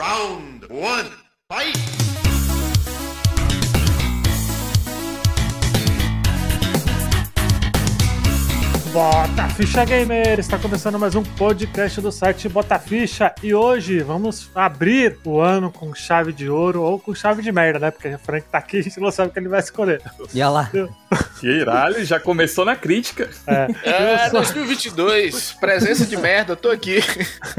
Round one, fight! Bota Ficha Gamer! Está começando mais um podcast do site Bota Ficha e hoje vamos abrir o ano com chave de ouro ou com chave de merda, né? Porque o Frank tá aqui e a gente não sabe o que ele vai escolher. E olha lá. Que iralho, já começou na crítica. É, É, sou, 2022, presença de merda, tô aqui.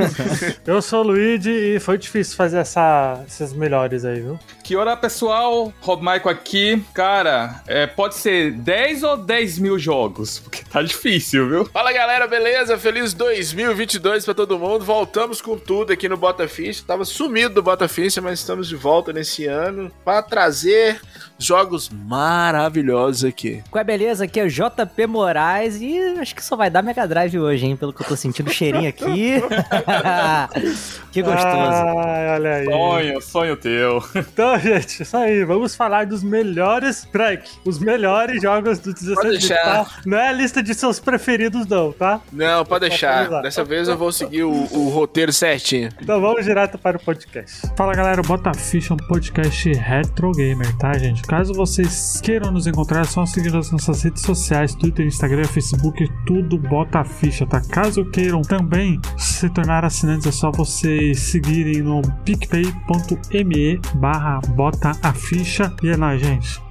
eu sou o Luigi e foi difícil fazer essa, esses melhores aí, viu? Que hora, pessoal? Rob Michael aqui. Cara, é, pode ser 10 ou 10 mil jogos? Porque tá difícil, viu? Fala galera, beleza? Feliz 2022 pra todo mundo. Voltamos com tudo aqui no Bota Ficha. Tava sumido do Bota Ficha, mas estamos de volta nesse ano pra trazer jogos maravilhosos aqui. Qual é beleza? Aqui é o JP Moraes e acho que só vai dar Mega Drive hoje, hein? Pelo que eu tô sentindo o cheirinho aqui. que gostoso. Ai, olha aí. Sonho, sonho teu. Então, gente, isso aí. Vamos falar dos melhores, Frank, os melhores jogos do 16 Pode bits, deixar. tá? Não é a lista de seus preferidos, não, tá? Não, pode deixar. Dessa vez eu vou seguir o, o roteiro certinho. Então vamos direto para o podcast. Fala galera, o Bota Ficha é um podcast retro gamer, tá, gente? Caso vocês queiram nos encontrar, é só seguir as nossas redes sociais: Twitter, Instagram, Facebook, tudo Bota Ficha, tá? Caso queiram também se tornar assinantes, é só vocês seguirem no picpay.me barra Bota a Ficha. E é nóis, gente.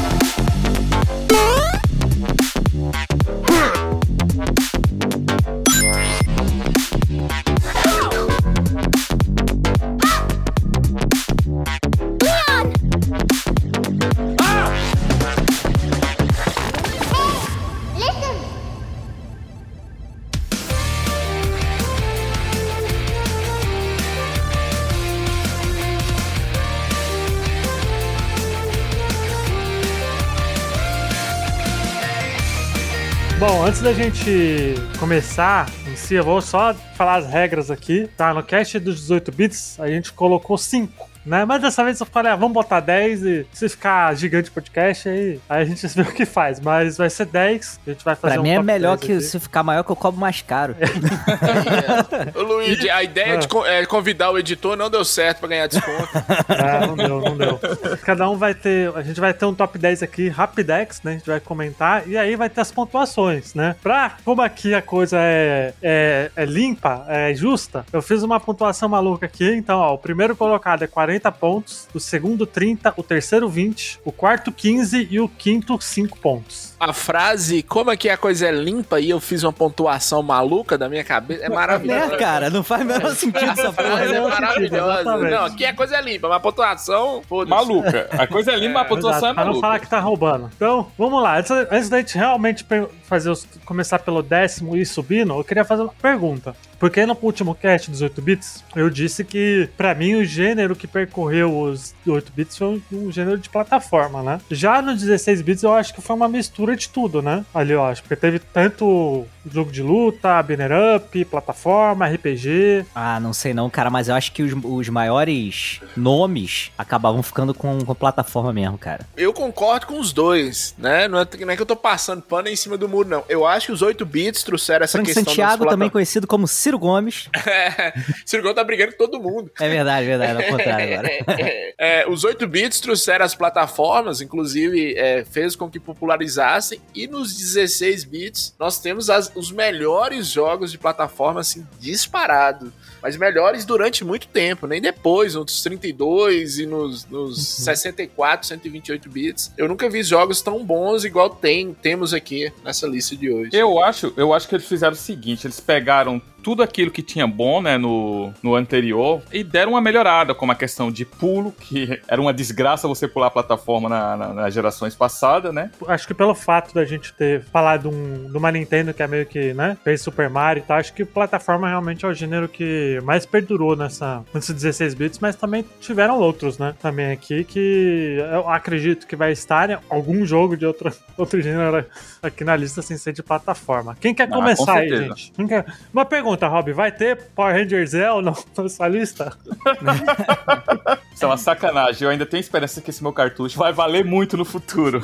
antes da gente começar em si, eu vou só falar as regras aqui, tá? No cast dos 18 bits, a gente colocou 5. Né? Mas dessa vez eu falei, ah, vamos botar 10 e se ficar gigante podcast aí, aí a gente vê o que faz. Mas vai ser 10, a gente vai fazer Pra um mim é melhor 10 que aqui. se ficar maior que eu cobro mais caro. Ô Luigi, a ideia de co- é, convidar o editor não deu certo pra ganhar desconto. Ah, não deu, não deu. Cada um vai ter. A gente vai ter um top 10 aqui, Rapidex, né? A gente vai comentar. E aí vai ter as pontuações, né? Pra. Como aqui a coisa é, é, é limpa, é justa, eu fiz uma pontuação maluca aqui. Então, ó, o primeiro colocado é 40 pontos, o segundo 30, o terceiro 20, o quarto 15 e o quinto 5 pontos. A frase, como é que a coisa é limpa e eu fiz uma pontuação maluca da minha cabeça, é maravilhosa. É, cara, não faz o menor sentido essa frase é maravilhosa. exatamente. Não, aqui a coisa é limpa, mas a pontuação, foda-se. Maluca. A coisa é limpa, a pontuação Exato, é pra não falar maluca. que tá roubando. Então, vamos lá. Antes, antes da gente realmente fazer os, começar pelo décimo e ir subindo, eu queria fazer uma pergunta. Porque no último cast dos 8 bits, eu disse que, pra mim, o gênero que percorreu os 8 bits foi um gênero de plataforma, né? Já no 16 bits, eu acho que foi uma mistura de tudo, né? Ali, eu acho. Porque teve tanto jogo de luta, banner up, plataforma, RPG. Ah, não sei não, cara, mas eu acho que os, os maiores nomes acabavam ficando com, com plataforma mesmo, cara. Eu concordo com os dois, né? Não é, não é que eu tô passando pano em cima do muro, não. Eu acho que os 8 bits trouxeram essa Frank questão Santiago, também conhecido como Ciro Gomes. É, Ciro Gomes tá brigando com todo mundo. É verdade, verdade, ao contrário agora. É, os 8 bits trouxeram as plataformas, inclusive é, fez com que popularizassem, e nos 16 bits nós temos as- os melhores jogos de plataforma, assim, disparado. Mas melhores durante muito tempo, nem depois, nos 32 e nos, nos 64, 128 bits. Eu nunca vi jogos tão bons igual tem, temos aqui nessa lista de hoje. Eu acho, eu acho que eles fizeram o seguinte, eles pegaram tudo aquilo que tinha bom, né, no, no anterior e deram uma melhorada, como a questão de pulo, que era uma desgraça você pular a plataforma na, na- nas gerações passadas, né? acho que pelo fato da gente ter falado de, um, de uma Nintendo que é meio que, né, fez Super Mario e tal, acho que plataforma realmente é o gênero que mais perdurou nessa, nesses 16 bits, mas também tiveram outros, né, também aqui, que eu acredito que vai estar em algum jogo de outro, outro gênero aqui na lista sem ser de plataforma. Quem quer Ah, com começar aí, certeza. gente? Quer- Uma pergunta, Rob, vai ter Power Rangers Zell na sua lista? Isso é uma sacanagem. Eu ainda tenho esperança que esse meu cartucho vai valer muito no futuro.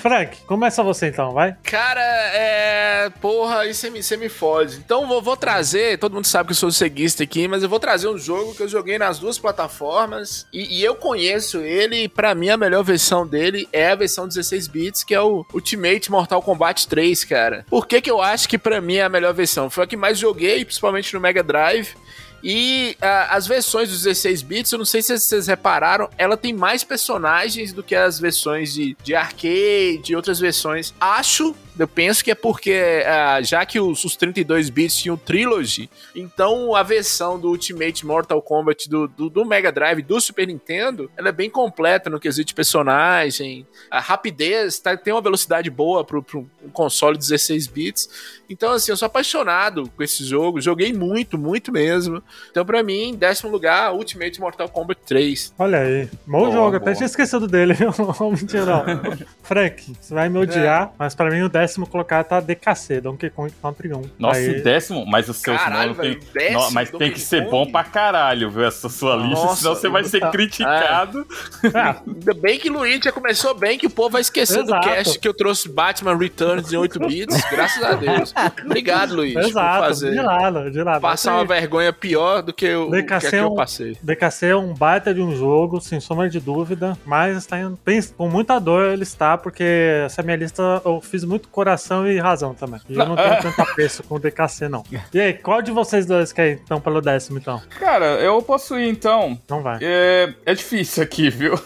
Frank, começa você então, vai. Cara, é. É, porra, aí você me, me fode. Então vou, vou trazer, todo mundo sabe que eu sou ceguista aqui, mas eu vou trazer um jogo que eu joguei nas duas plataformas e, e eu conheço ele e pra mim a melhor versão dele é a versão 16 bits, que é o Ultimate Mortal Kombat 3, cara. Por que que eu acho que pra mim é a melhor versão? Foi a que mais joguei, principalmente no Mega Drive. E ah, as versões dos 16 bits, eu não sei se vocês repararam, ela tem mais personagens do que as versões de, de arcade e outras versões. Acho, eu penso que é porque, ah, já que os, os 32 bits tinham Trilogy, então a versão do Ultimate Mortal Kombat do, do, do Mega Drive, do Super Nintendo, ela é bem completa no quesito de personagem, a rapidez, tá, tem uma velocidade boa pro, pro um console 16 bits. Então, assim, eu sou apaixonado com esse jogo, joguei muito, muito mesmo. Então, pra mim, em décimo lugar, Ultimate Mortal Kombat 3. Olha aí. Bom Boa, jogo, até tinha esquecido dele. Mentira, não. Frank, você vai me odiar, mas pra mim o décimo colocado tá DKC, Donkey Kong Country 1. Nossa, Aí- décimo? Mas o seu Caralho, tem... Não, mas tem Donkey que ser Kong? bom pra caralho, viu? Essa sua lista, Nossa, senão você vai ser tá- criticado. Ah, Ainda bem que Luigi já começou bem, que o povo vai esquecer do Exato. cast que eu trouxe Batman Returns em 8 bits. Graças a Deus. Obrigado, Luigi, por exato, fazer. de nada, de nada. Passar uma vergonha pior do que o que, DKC que é eu um- passei. DKC é um baita de um jogo, sem sombra de dúvida, mas está em- com muita dor ele está, porque essa minha lista eu fiz muito coração e razão também. E eu não tenho tanto apreço com o DKC, não. E aí, qual de vocês dois quer então pelo décimo, então? Cara, eu posso ir então. Não vai. É, é difícil aqui, viu?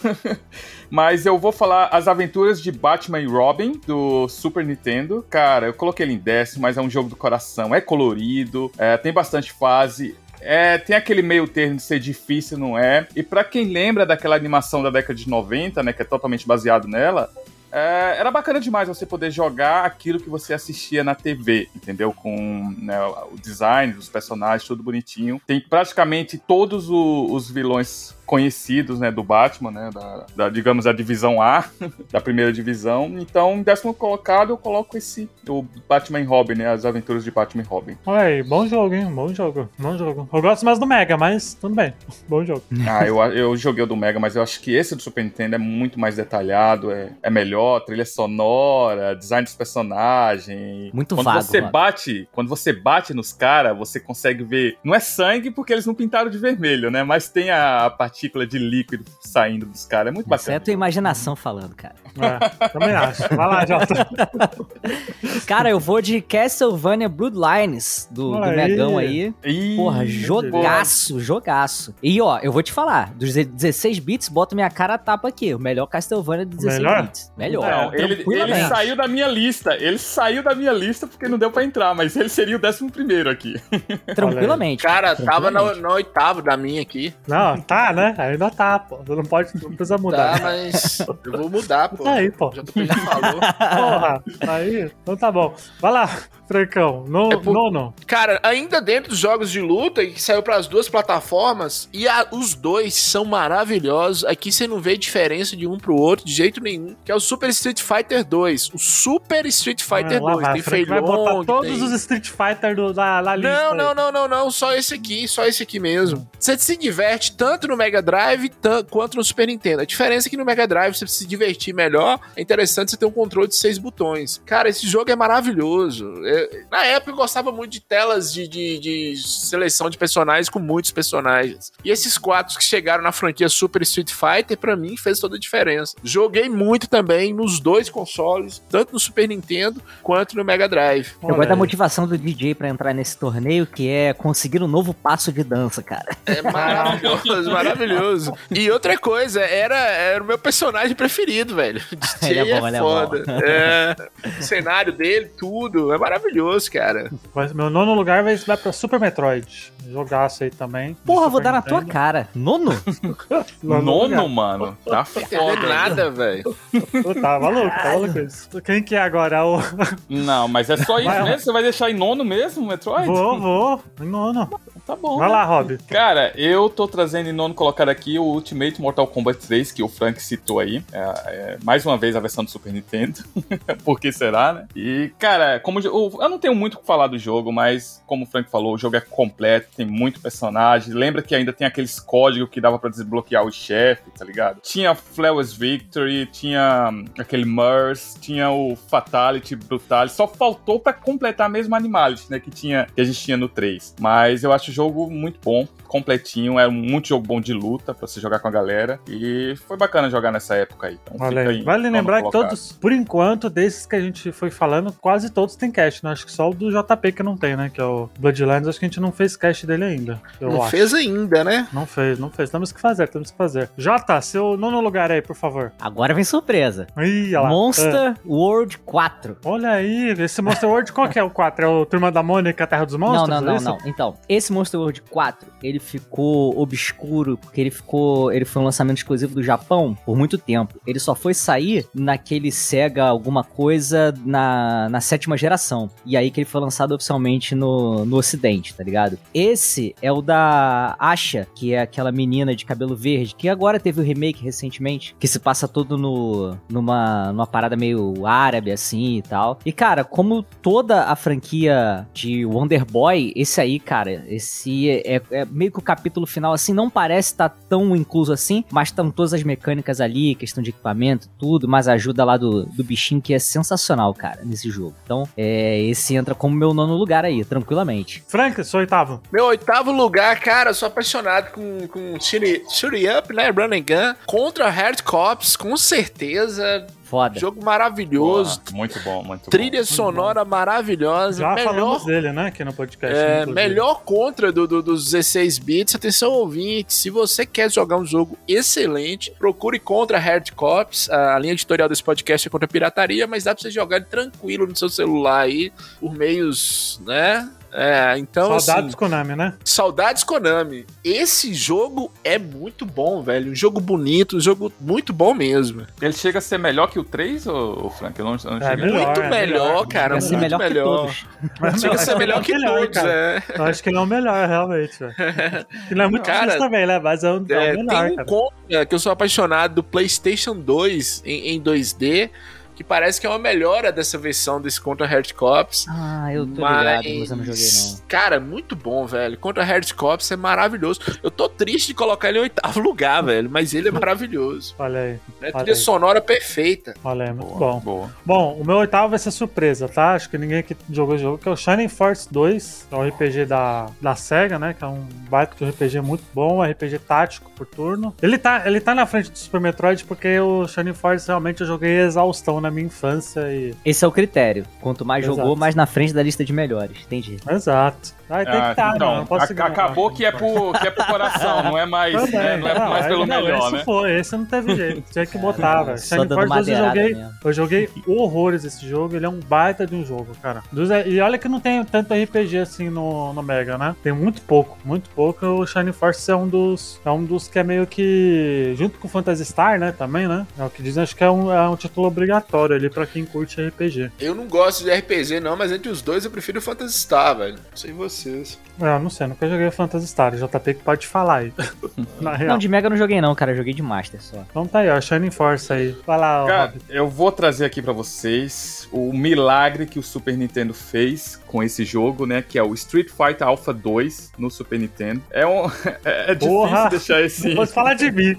Mas eu vou falar as aventuras de Batman e Robin do Super Nintendo. Cara, eu coloquei ele em décimo, mas é um jogo do coração. É colorido, é, tem bastante fase. É, tem aquele meio termo de ser difícil, não é? E pra quem lembra daquela animação da década de 90, né, que é totalmente baseado nela, é, era bacana demais você poder jogar aquilo que você assistia na TV, entendeu? Com né, o design dos personagens, tudo bonitinho. Tem praticamente todos o- os vilões conhecidos, né, do Batman, né, da, da, digamos, da divisão A, da primeira divisão. Então, em décimo colocado, eu coloco esse, o Batman e Robin, né, as aventuras de Batman e Robin. Aí, bom jogo, hein? Bom jogo, bom jogo. Eu gosto mais do Mega, mas tudo bem. Bom jogo. Ah, eu, eu joguei o do Mega, mas eu acho que esse do Super Nintendo é muito mais detalhado, é, é melhor, trilha sonora, design dos personagens. Muito quando vago, você vago. bate, quando você bate nos caras, você consegue ver. Não é sangue porque eles não pintaram de vermelho, né? Mas tem a, partícula de líquido saindo dos caras. É muito Isso é bacana. a tua imaginação falando, cara. É, também acho. Vai lá, Jota. Cara, eu vou de Castlevania Bloodlines, do, do. Megão aí. Ih, Porra, jogaço, jogaço. E ó, eu vou te falar, dos 16 bits, bota minha cara a tapa aqui. O melhor Castlevania de 16 Melhor? bits. Melhor. Não, ele, ele tranquilamente. saiu da minha lista. Ele saiu da minha lista porque não deu pra entrar, mas ele seria o décimo primeiro aqui. Tranquilamente. Cara, tava na, tranquilamente. na oitavo da minha aqui. Não, tá, né? Ainda tá, pô. Você não pode, não precisa Tá, mudar. mas eu vou mudar, pô. Tá aí, pô. Já, já falou. Porra, aí, então tá bom. Vai lá, Francão. No, É por- Nono. Cara, ainda dentro dos jogos de luta, que saiu para as duas plataformas, e a- os dois são maravilhosos. Aqui você não vê diferença de um pro outro de jeito nenhum. Que é o Super Street Fighter 2. O Super Street Fighter Ah, lá 2. vai, Tem Frank Fei vai botar todos tem... os Street Fighter do, da, da lista. Não, não, não, não, não. Só esse aqui, só esse aqui mesmo. Você se diverte tanto no Mega Drive quanto no Super Nintendo. A diferença é que no Mega Drive você se divertir melhor. É interessante você ter um controle de seis botões. Cara, esse jogo é maravilhoso. É- na época eu gostava muito de telas de, de- de seleção de personagens com muitos personagens. E esses quatro que chegaram na franquia Super Street Fighter, pra mim, fez toda a diferença. Joguei muito também nos dois consoles, tanto no Super Nintendo quanto no Mega Drive. Eu gosto da motivação do DJ pra entrar nesse torneio, que é conseguir um novo passo de dança, cara. É maravilhoso, maravilhoso. E outra coisa, era, era o meu personagem preferido, velho. DJ Ele é bom, é ele é foda. É, o cenário dele, tudo, é maravilhoso, cara. Mas meu nono lugar vai, vai pra Super Metroid. Jogaço aí também. Porra, vou dar na tua cara. Nono? Nono, lugar. mano. Tá foda. nada, velho. Tá maluco, tá maluco isso. Quem que é agora? O... Não, mas é só isso Vai, mesmo? Você vai deixar em nono mesmo, Metroid? Vou, vou. Em nono. Tá bom. Vai né? lá, Rob. Cara, eu tô trazendo em nono colocado aqui o Ultimate Mortal Kombat 3, que o Frank citou aí. É, é, mais uma vez a versão do Super Nintendo. Por que será, né? E, cara, como eu, eu não tenho muito o que falar do jogo, mas como o Frank falou, o jogo é completo, tem muito personagem. Lembra que ainda tem aqueles códigos que dava pra desbloquear o chefe, tá ligado? Tinha Flawless Victory, tinha hum, aquele Murs, tinha o Fatality, Brutality. Só faltou pra completar mesmo Animality, né? Que, tinha, que a gente tinha no 3. Mas eu acho o jogo muito bom, completinho. É um muito jogo bom de luta pra você jogar com a galera. E foi bacana jogar nessa época aí. Então, fica aí. Vale lembrar que todos, por enquanto, desses que a gente foi falando, quase todos têm cast, né? Acho que só o do JP que não tem, né? Que é o Bloodlines, acho que a gente não fez cast dele ainda. Eu Não acho. fez ainda, né? Não fez, não fez. Temos que fazer, temos que fazer. Jota, seu nono lugar aí, por favor. Agora vem surpresa. Ih, olha lá. Monster Ah, World 4. olha aí, esse Monster World, qual que é o 4? É o Turma da Mônica, a Terra dos Monstros? não, não, é não, isso? não. Então, esse Monster World 4, ele ficou obscuro porque ele ficou, ele foi um lançamento exclusivo do Japão por muito tempo. Ele só foi sair naquele Sega alguma coisa na, na sétima geração. E aí que ele foi lançado oficialmente no, no ocidente, tá ligado? Esse é o da Asha, que é aquela menina de cabelo verde, que agora teve o remake recentemente, que se passa todo no, numa, numa parada meio árabe, assim, e tal. E, cara, como toda a franquia de Wonder Boy, esse aí, cara, esse é, é meio que o capítulo final, assim, não parece estar tão incluso assim, mas estão todas as mecânicas ali, questão de equipamento, tudo, mas ajuda lá do, do bichinho que é sensacional, cara, nesse jogo. Então, é, esse entra como meu nono lugar aí, tranquilamente. Frank, seu oitavo. Meu oitavo lugar, cara, eu sou apaixonado com, com Shooty Up, né? Run and Gun. Contra Hard Cops, com certeza. Foda. Jogo maravilhoso. Boa, muito bom, muito Trilha bom. sonora maravilhosa. Já melhor falamos dele, né, aqui no podcast. É, inclusive. melhor contra do, do- dos 16 bits. Atenção, ouvinte, se você quer jogar um jogo excelente, procure contra Hard Cops. A linha editorial desse podcast é contra a pirataria, mas dá pra você jogar ele tranquilo no seu celular aí, por meios, né? É, então, Saudades assim, Konami, né? saudades Konami. Esse jogo é muito bom, velho. Um jogo bonito, um jogo muito bom mesmo. Ele chega a ser melhor que o 3, ô, ô Frank? Eu não, eu não É, melhor, muito é melhor, melhor. cara. Muito melhor, que todos. Chega a ser melhor que melhor, todos, cara. é. Eu acho que ele é o melhor, realmente, velho. Não é muito Cara, difícil também, né? Mas é o, é É, o melhor, tem um cara. contra que eu sou apaixonado do PlayStation 2 em, em 2D, que parece que é uma melhora dessa versão desse Contra Hard Cops. Ah, eu tô Mas, ligado, mas eu não joguei não. cara, muito bom, velho. Contra Hard Cops é maravilhoso. Eu tô triste de colocar ele em oitavo lugar, velho, mas ele é maravilhoso. Olha aí, Né? Olha Trilha aí. sonora perfeita. olha aí, muito Boa, bom. boa. Bom, o meu oitavo vai ser surpresa, tá? Acho que ninguém aqui jogou esse jogo, que é o Shining Force 2, que é um RPG da, da SEGA, né? Que é um baita de um RPG muito bom, um RPG tático por turno. Ele tá, ele tá na frente do Super Metroid porque o Shining Force realmente eu joguei exaustão na minha infância e... Esse é o critério. Quanto mais Exato. jogou, mais na frente da lista de melhores. Entendi. Exato. Aí tem que Ah, estar, então, não, não posso a- ignorar. acabou que é, pro, que é pro coração, não é mais, Também. né, não é Não, mais pelo não, melhor, esse né? foi, esse não teve jeito. Tinha que botar, velho. Shining Force 2 eu joguei, mesmo. eu joguei horrores esse jogo. Ele é um baita de um jogo, cara. E olha que não tem tanto RPG assim no, no Mega, né? Tem muito pouco, muito pouco. O Shining Force é um dos, é um dos que é meio que junto com o Phantasy Star, né? Também, né? É o que dizem. Acho que é um, é um título obrigatório ali pra quem curte RPG. Eu não gosto de RPG, não, mas entre os dois eu prefiro o Phantasy Star, velho. Não sei vocês. É, eu não sei, nunca joguei o Phantasy Star. O JP que pode falar aí. Na real. Não, de Mega eu não joguei não, cara. Eu joguei de Master só. Então tá aí, ó. Shining Force aí. Vai lá, ó, Cara, Rob. eu vou trazer aqui pra vocês o milagre que o Super Nintendo fez com esse jogo, né? Que é o Street Fighter Alpha 2 no Super Nintendo. É, um, é, é difícil Porra! deixar esse. Não pode falar de mim.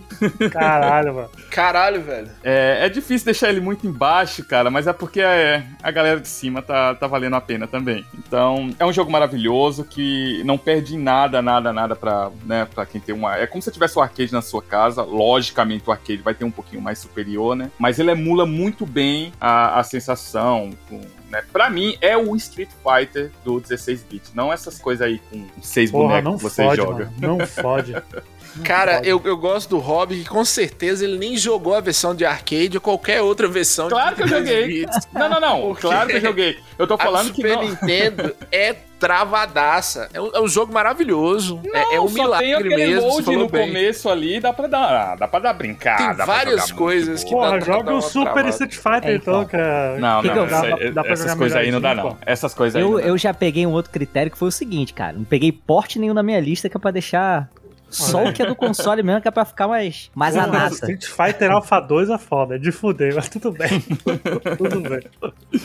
Caralho, mano. Caralho, velho. É, é difícil deixar ele muito embaixo, cara, mas é porque é, a galera de cima tá, tá valendo a pena também. Então, é um jogo maravilhoso que não perde nada, nada, nada pra, né, pra quem tem uma. É como se tivesse o arcade na sua casa. Logicamente, o arcade vai ter um pouquinho mais superior, né? Mas ele emula muito bem a, a sensação. Com, né? Pra mim, é o Street Fighter do 16-bit. Não essas coisas aí com seis Porra, bonecos não que você fode, joga. mano. Não fode. Cara, eu, eu gosto do Hobby, que com certeza ele nem jogou a versão de arcade ou qualquer outra versão Claro de que eu 32 joguei. bits. Não, não, não. Porque Claro que eu joguei. Eu tô A falando que Super não. Nintendo é travadaça. É um, é um jogo maravilhoso. é, é um Não, só milagre tem aquele mesmo. load no bem. começo ali, dá pra dar, dá pra dar brincada. Tem dá pra várias coisas muito que dá Porra, pra joga o Super travada. Street Fighter, É, então, então. cara. Não, não, essa- dá dá pra essas coisas aí não dá, melhorzinho, não. Essas coisas aí não Eu, dá. eu já peguei um outro critério que foi o seguinte, cara. Não peguei porte nenhum na minha lista, que é pra deixar só o que é do console mesmo, que é pra ficar mais, mais a Porra, nata. Street Fighter Alpha 2 é foda, é de fuder, mas tudo bem. tudo bem.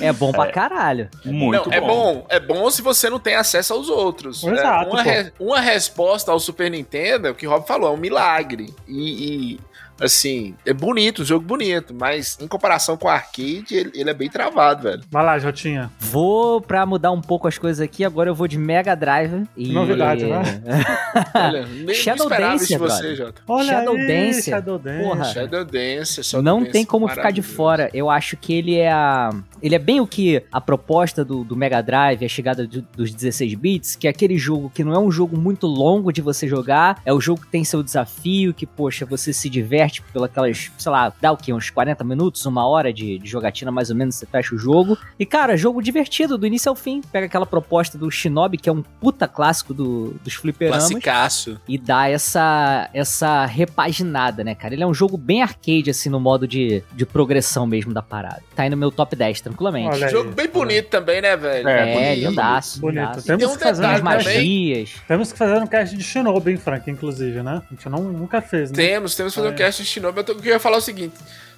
É bom pra caralho. Muito não, é bom. É bom se você não tem acesso aos outros. É, Exato, uma, pô. re- uma resposta ao Super Nintendo, é o que o Rob falou, é um milagre. E, e, assim, é bonito, um jogo bonito, mas em comparação com o arcade, ele, ele é bem travado, velho. Vai lá, Jotinha. Vou, pra mudar um pouco as coisas aqui, agora eu vou de Mega Drive. E... Novidade, né? Olha, nem Shadow esperava Dance, isso de você. Jota. Olha Shadow aí, Dance. Shadow Dance. Porra. Shadow Dance, Shadow não Dance, tem como ficar de fora. Eu acho que ele é a. Ele é bem o que a proposta do, do Mega Drive, a chegada do- dos 16 bits, que é aquele jogo que não é um jogo muito longo de você jogar, é o jogo que tem seu desafio, que, poxa, você se diverte pelas, sei lá, dá o quê? Uns 40 minutos, uma hora de, de jogatina, mais ou menos, você fecha o jogo. E, cara, jogo divertido, do início ao fim. Pega aquela proposta do Shinobi, que é um puta clássico do, dos fliperamas Classicaço. e dá essa essa repaginada, né, cara? Ele é um jogo bem arcade, assim, no modo de, de progressão mesmo da parada. Tá aí no meu top 10, tranquilamente. Olha aí. Jogo bem bonito também, né, velho? É, É, bonito, lindaço. Bonito. lindaço. Temos tem um que fazer Umas magias. Temos que fazer um cast de Shinobi, hein, Frank, inclusive, né? A gente não, nunca fez, né? Temos, temos que fazer um cast de Shinobi. Eu tô- eu queria falar o seguinte.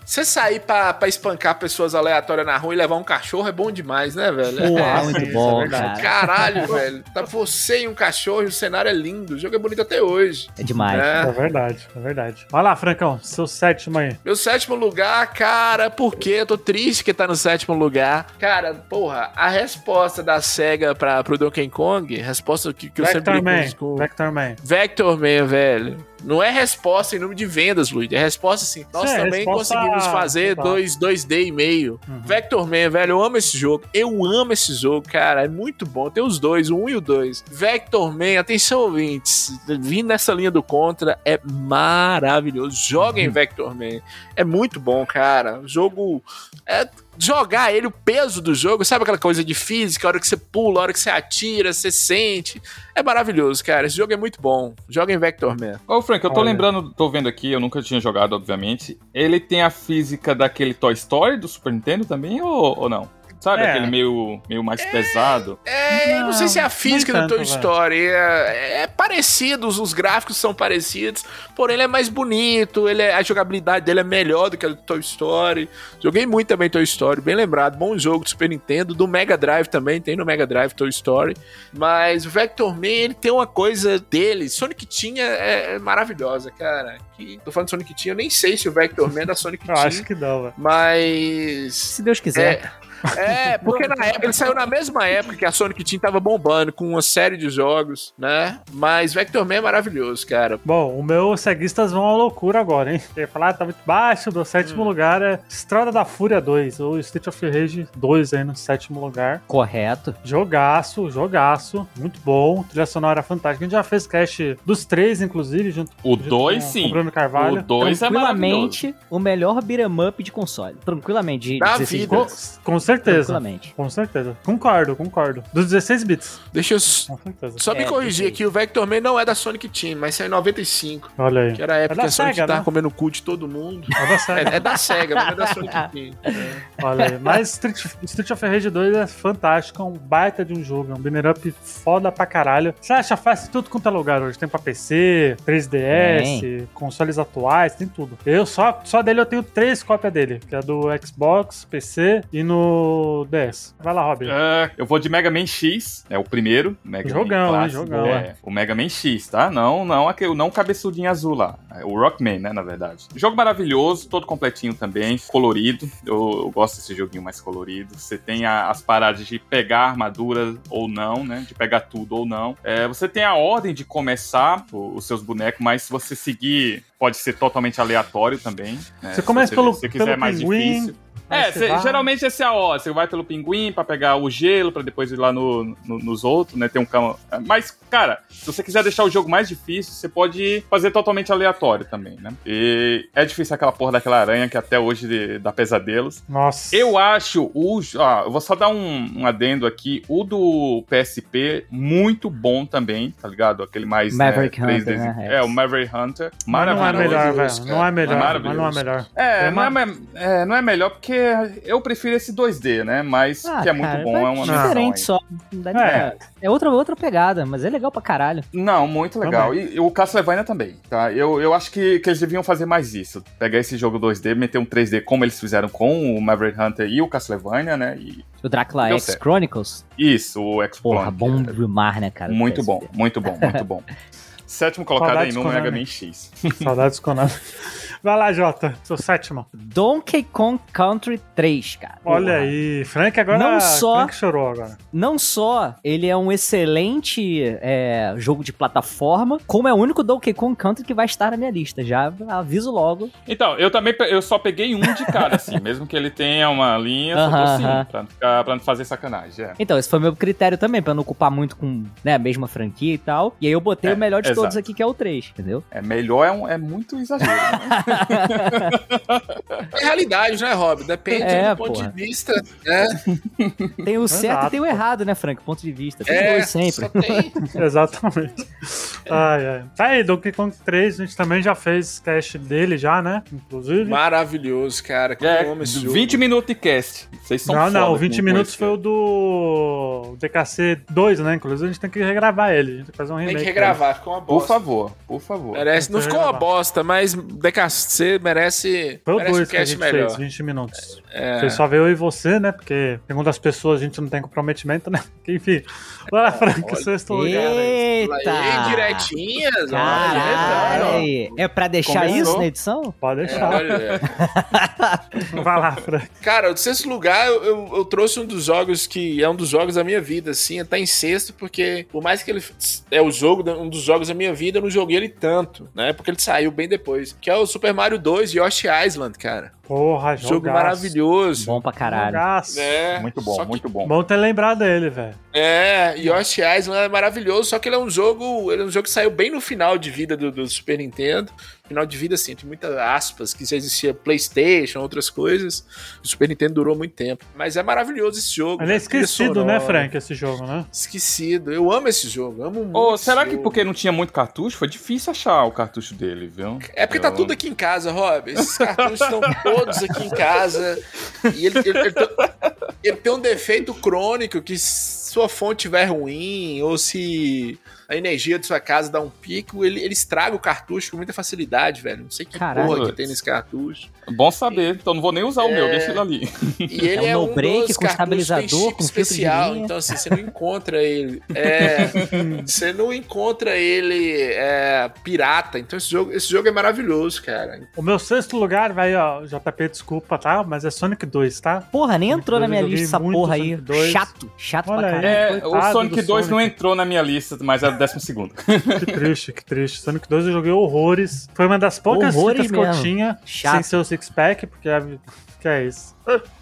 Você sair pra, pra espancar pessoas aleatórias na rua e levar um cachorro é bom demais, né, velho? Ah, é muito bom, é cara. Caralho, velho. Tá você e um cachorro e o cenário é lindo. O jogo é bonito até hoje. É demais. É né? verdade, é verdade. Vai lá, Francão, seu sétimo aí. Meu sétimo lugar, cara, por quê? Eu tô triste que tá no sétimo lugar. Cara, porra, a resposta da SEGA pra, pro Donkey Kong, resposta que, que eu sempre Vector Man, com- Vector Man. Vector Man, velho. Não é resposta em número de vendas, Luiz. É resposta assim. Nós É, também resposta- conseguimos fazer Total. dois, 2D e meio. Uhum. Vector Man, velho, eu amo esse jogo. Eu amo esse jogo, cara. É muito bom. Tem os dois, o um e o dois. Vector Man, atenção, ouvintes. Vindo nessa linha do Contra, é maravilhoso. Joguem Uhum. Vector Man. É muito bom, cara. O jogo. É jogar ele, o peso do jogo, sabe aquela coisa de física, a hora que você pula, a hora que você atira, você sente. É maravilhoso, cara. Esse jogo é muito bom. Joguem Vector Man. Ô, Frank, eu tô Olha. lembrando, tô vendo aqui, eu nunca tinha jogado, obviamente. Ele tem a física daquele Toy Story do Super Nintendo também, ou, ou não? Sabe, É. aquele meio, meio mais pesado. É, eu não sei se é a física do Toy. Story. É, é parecido, os, os gráficos são parecidos, porém ele é mais bonito, ele é- a jogabilidade dele é melhor do que a do Toy Story. Joguei muito também Toy Story, bem lembrado. Bom jogo do Super Nintendo, do Mega Drive também, tem no Mega Drive Toy Story. Mas o Vector Man, ele tem uma coisa dele. Sonic Team é, é maravilhosa, cara. Que, tô falando de Sonic Team, eu nem sei se o Vector Man é da Sonic Team. acho que não, velho. Mas. Se Deus quiser. É, é, porque na época ele saiu na mesma época que a Sonic Team tava bombando com uma série de jogos, né? Mas Vector Man é maravilhoso, cara. Bom, o meu ceguistas vão à loucura agora, hein? Eu ia falar, tá muito baixo. Do sétimo Hum. lugar é Estrada da Fúria 2, ou Street of Rage 2 aí no sétimo lugar. Correto. Jogaço, jogaço, muito bom. Trilha sonora fantástica. A gente já fez cast dos três, inclusive, junto, O junto 2, com, sim. com o Bruno Carvalho. O 2 é maravilhoso. Tranquilamente, o melhor beat'em up de console. Tranquilamente. De Da 16 vida. Com, com certeza. Tranquilamente. Com certeza. Concordo, concordo. Dos 16 bits. Deixa eu Com certeza. só me É, corrigir aqui, o Vector Man não é da Sonic Team, mas saiu em 95, Olha aí. que era a época É da que a Sonic Sega, tava né? comendo o cu de todo mundo. É da SEGA. É, é da SEGA, mas não é da Sonic Team. É. Olha aí. Mas Street, Street of Rage 2 é fantástico, é um baita de um jogo, é um banner up foda pra caralho. Você acha fácil tudo quanto é lugar hoje. Tem pra PC, 3DS, consoles atuais, tem tudo. Eu só, só dele eu tenho três cópias dele, que é do Xbox, PC e no DS. Vai lá, Rob. É, eu vou de Mega Man X, é o primeiro. Mega Jogão, Man clássico, jogão, É, o Mega Man X, tá? Não, não aquele, não o cabeçudinho azul lá. É o Rockman, né, na verdade. Jogo maravilhoso, todo completinho também, colorido. Eu, eu gosto desse joguinho mais colorido. Você tem a- as paradas de pegar armadura ou não, né? De pegar tudo ou não. É, você tem a ordem de começar o- os seus bonecos, mas se você seguir, pode ser totalmente aleatório também. né? Você Se começa pelo- se quiser pelo mais pinguim, difícil. É, cê- vai- geralmente esse é a hora. Você vai pelo pinguim pra pegar o gelo, pra depois ir lá no, no- nos outros, né? Tem um cama. Mas, cara, se você quiser deixar o jogo mais difícil, você pode fazer totalmente aleatório também, né? E é difícil aquela porra daquela aranha que até hoje dá pesadelos. Nossa. Eu acho o. Ah, eu vou só dar um, um adendo aqui. O do PSP, muito bom também, tá ligado? Aquele mais. Maverick né, Hunter, 3D. né, É, o Maverick Hunter. Mas não é Maravilhoso. melhor, Maravilhoso, velho. Não é melhor, Maravilhoso. mas não é melhor. É, não, é, uma- me- é, não é melhor porque eu prefiro esse 2D, né? Mas Ah, que é muito cara, bom, é uma menção diferente aí. só. Não dá nem É. É outra, outra pegada, mas é legal pra caralho. Não, muito legal. E, e o Castlevania também, tá? Eu, eu acho que, que eles deviam fazer mais isso. Pegar esse jogo 2D, meter um 3D como eles fizeram com o Maverick Hunter e o Castlevania, né? E O Dracula Deu X certo. Chronicles, isso, o Explode. porra, bom demais, né, cara? Muito bom, muito bom, muito bom. Sétimo colocado aí Saudades no Konami. Mega Man X. Saudades Konami. Vai lá, Jota. Seu sétimo. Donkey Kong Country 3, cara. Olha Porra. aí. Frank agora. Não só- Frank chorou agora. Não só ele é um excelente é, jogo de plataforma, como é o único Donkey Kong Country que vai estar na minha lista. Já aviso logo. Então, eu também eu só peguei um de cada, assim. mesmo que ele tenha uma linha, só Aham, trouxe aham. um, pra não, ficar, pra não fazer sacanagem. É. Então, esse foi meu critério também, pra não ocupar muito com né, a mesma franquia e tal. E aí eu botei É, o melhor de todos exato. aqui, que é o 3, entendeu? É melhor, é, um- é muito exagero. Né? É realidade, né, Rob? Depende É, do ponto porra. de vista. né? Tem o certo Exato, e tem o errado, né, Frank? Ponto de vista. Tem É, dois sempre. só tem. Exatamente. Ai, ai. Tá aí, Donkey Kong 3, a gente também já fez cast dele já, né? Inclusive. Maravilhoso, cara. Esse É, jogo. 20 minutos de cast. Vocês são não, não, foda o 20 com- com minutos foi o do DKC 2, né? Inclusive a gente tem que regravar ele. A gente tem que fazer um Tem remake. que regravar, ficou uma Por bosta. favor, por favor. Merece. Não Tem que ficou uma bosta, mas DKC merece, Foi o merece um 2 que a gente melhor. fez, 20 minutos. É. Foi só ver eu e você, né? Porque, segundo as pessoas, a gente não tem comprometimento, né? Enfim. Vai lá, Frank, olha. sexto lugar. Eita! Aí, direitinhas, Caralho! É pra deixar Começou. isso na edição? Pode olha. deixar. Olha. Vai lá, Frank. Cara, o sexto lugar, eu, eu- eu trouxe um dos jogos que é um dos jogos da minha vida, assim, tá em sexto, porque por mais que ele é o jogo, um dos jogos da minha vida, eu não joguei ele tanto, né? Porque ele saiu bem depois. Que é o Super Mario 2 Yoshi Island, cara. Porra, Jogo jogaço. maravilhoso. Bom pra caralho. Jogaço. É, Muito bom, muito bom. Bom ter lembrado dele, velho. É, Yoshi Island é maravilhoso, só que ele é um jogo, ele é um jogo que saiu bem no final de vida do, do Super Nintendo. Final de vida, assim, entre muitas aspas, que já existia Playstation, outras coisas. O Super Nintendo durou muito tempo. Mas é maravilhoso esse jogo. Ele é esquecido, né. Frank, esse jogo, né? Esquecido. Eu amo esse jogo, amo muito. Esse será que jogo. porque não tinha muito cartucho, foi difícil achar o cartucho dele, viu? É porque tá Eu- tudo aqui em casa, Rob. Esses cartuchos estão todos aqui em casa. E ele, ele- ele tem, ele tem um defeito crônico que sua fonte estiver ruim, ou se a energia de sua casa dá um pico, ele, ele estraga o cartucho com muita facilidade, velho. Não sei que Caralho. porra que tem nesse cartucho. Bom saber, então não vou nem usar o meu, É. deixa ele ali. E ele É é, um no-break dos com estabilizador, com especial, então assim, você não encontra ele. É, você não encontra ele é, pirata. Então esse jogo, esse jogo é maravilhoso, cara. O meu sexto lugar, vai, ó, JP, desculpa, tá? Mas é Sonic 2, tá? Porra, nem Sonic entrou na 2 minha lista essa porra aí. Sonic 2. Chato, chato Olha pra aí. caralho. É, coitado o Sonic do 2 não Sonic. entrou na minha lista, mas era o décimo segundo. Que triste, que triste. Sonic 2 eu joguei horrores. Foi uma das poucas Horrores fitas que eu mesmo. tinha Chato. sem ser o Six Pack, porque é, que é isso.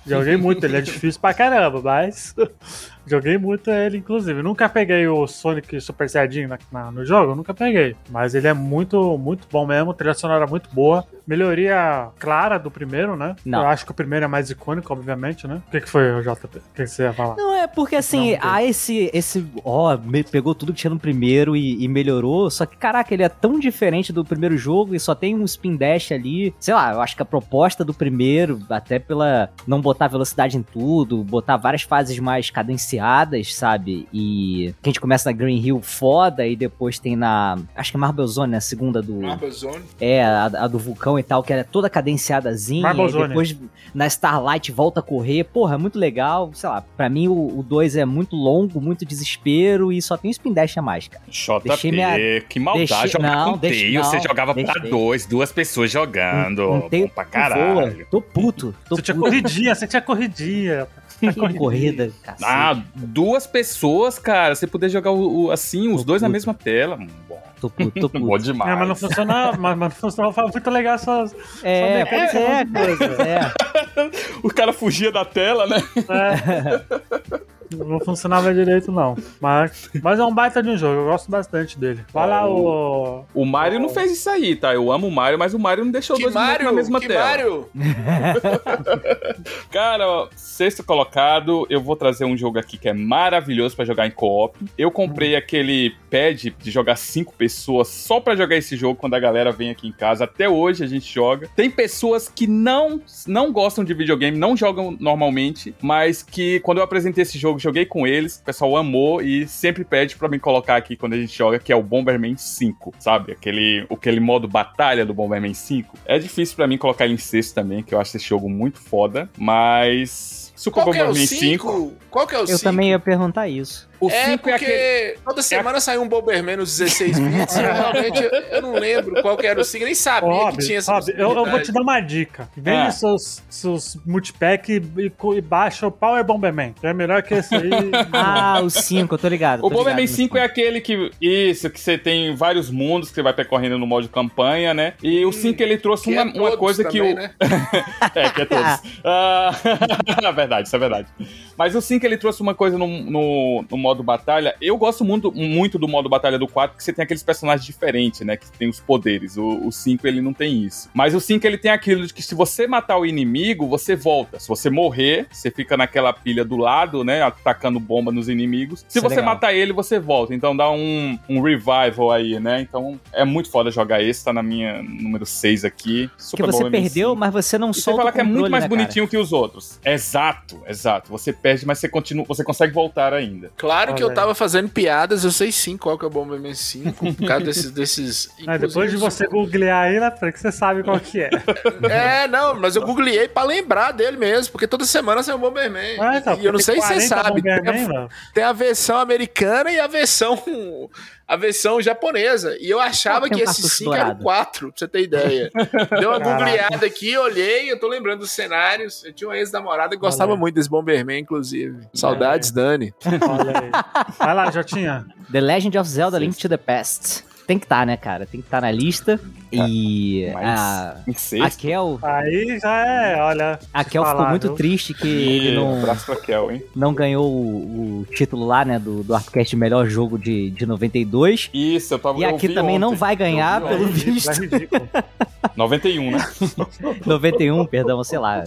Joguei muito, ele é difícil pra caramba, mas joguei muito ele, inclusive. Nunca peguei o Sonic Super Saiyajin na- na- no jogo, nunca peguei. Mas ele é muito, muito bom mesmo, trilha sonora muito boa. Melhoria clara do primeiro, né? Não. Eu acho que o primeiro é mais icônico, obviamente, né? O que, que foi, JP? O que, que você ia falar? Não, é porque assim, há esse, esse, ó, pegou tudo que tinha no primeiro e, e melhorou, só que, caraca, ele é tão diferente do primeiro jogo e só tem um spin dash ali, sei lá, eu acho que a proposta do primeiro, até pela não botar velocidade em tudo, botar várias fases mais cadenciadas, sabe, e que a gente começa na Green Hill foda e depois tem na, acho que é Marble Zone, né, a segunda do... Marble Zone. É, a, a do vulcão e tal, que era toda cadenciadazinha. Marble e Zone. depois na Starlight volta a correr. Porra, é muito legal. Sei lá, pra mim o 2 é muito longo, muito desespero e só tem um spin dash a mais, cara. JP, Deixei minha- que maldade deixei- jogar não, com deixei- teio. Você não, jogava pra deixei. dois, duas pessoas jogando. Um Bom teio pra caralho. voa. Tô puto. Tô Você tinha puto. corridinha, você tinha corridinha. Que corrida, cacete. Ah, duas pessoas, cara. Você poder jogar o, o- assim, os dois na mesma tela. Bom. Tô puto, tô puto. Bom demais. É, mas não funcionava, mas, mas não funcionava muito legal essas. É, é, mecânica cara. É. O cara fugia da tela, né? É. Não funcionava direito, não. Mas, mas é um baita de um jogo, eu gosto bastante dele. Vai lá, o. O Mario não fez isso aí, tá? Eu amo o Mario, mas o Mario não deixou Que dois Mario? na mesma que tela. Mario? Cara, ó, sexto colocado, eu vou trazer um jogo aqui que é maravilhoso pra jogar em co-op. Eu comprei aquele pad de jogar cinco pessoas só pra jogar esse jogo quando a galera vem aqui em casa. Até hoje a gente joga. Tem pessoas que não não gostam de videogame, não jogam normalmente, mas que quando eu apresentei esse jogo, joguei com eles, o pessoal amou e sempre pede pra me colocar aqui quando a gente joga, que é o Bomberman 5, sabe? Aquele, aquele modo batalha do Bomberman 5. É difícil pra mim colocar ele em sexto também, que eu acho esse jogo muito foda, mas Super Qual que é o Bomberman 5 5? Qual que é o 5? Eu também ia perguntar isso. O É 5 porque é aquele. toda semana saiu um Bomberman nos 16 bits. eu realmente eu, eu não lembro qual que era o 5, nem sabia Rob, que tinha essa Rob, eu, eu vou te dar uma dica. Vende Ah. seus, seus multipack e, e, e baixa o Power Bomberman, que é melhor que esse aí. Ah, o 5, eu tô ligado. O tô ligado Bomberman no 5 é aquele que. Isso, que você tem vários mundos que você vai percorrendo no modo campanha, né? E o 5 ele trouxe Que uma, é uma coisa que também, o. né? é, que é todos. Ah, verdade, isso é verdade. Mas o 5 ele trouxe uma coisa no, no, no modo batalha. Eu gosto muito, muito do modo batalha do 4, que você tem aqueles personagens diferentes, né? Que tem os poderes. O, o 5 ele não tem isso. Mas o 5 ele tem aquilo de que se você matar o inimigo, você volta. Se você morrer, você fica naquela pilha do lado, né? Atacando bomba nos inimigos. Se Isso é você legal. matar ele, você volta. Então dá um, um revival aí, né? Então é muito foda jogar esse, tá na minha número 6 aqui. Que Super você Bomberman perdeu, 5. mas você não E você solta fala o que é muito mais né, cara? bonitinho que os outros. Exato, exato. Você perde, mas você continua, você consegue voltar ainda. Claro que eu tava fazendo piadas, eu sei sim qual que é o Bomberman 5, por causa desses... desses Ah, depois de você googlear aí, né, Fran, que você sabe qual que é. É, não, mas eu googleei pra lembrar dele mesmo, porque toda semana sai um Bomberman. Ah, então, e eu não sei se você 40 sabe, tem a, tem a versão americana e a versão a versão japonesa. E eu achava Tem um que esse cartucho 5 era o dourado. 4, pra você ter ideia. Deu uma Caraca. googleada aqui, olhei, eu tô lembrando dos cenários. Eu tinha uma ex-namorada que gostava Olha. muito desse Bomberman, inclusive. Saudades, Dani. Olha aí. Vai lá, Jotinha. The Legend of Zelda Link to the Past. Tem que estar, né, cara? Tem que estar na lista. E Mas a, a. Kel, Aí já é, olha. a Kel ficou falar, muito viu? triste que ele não, Abraço pra Kel, hein? não ganhou o, o título lá, né, do, do Arcast melhor jogo de, de 92. Isso, eu tava E aqui também não ontem. vai ganhar, pelo ontem. visto. É ridículo. 91, né? 91, perdão, sei lá.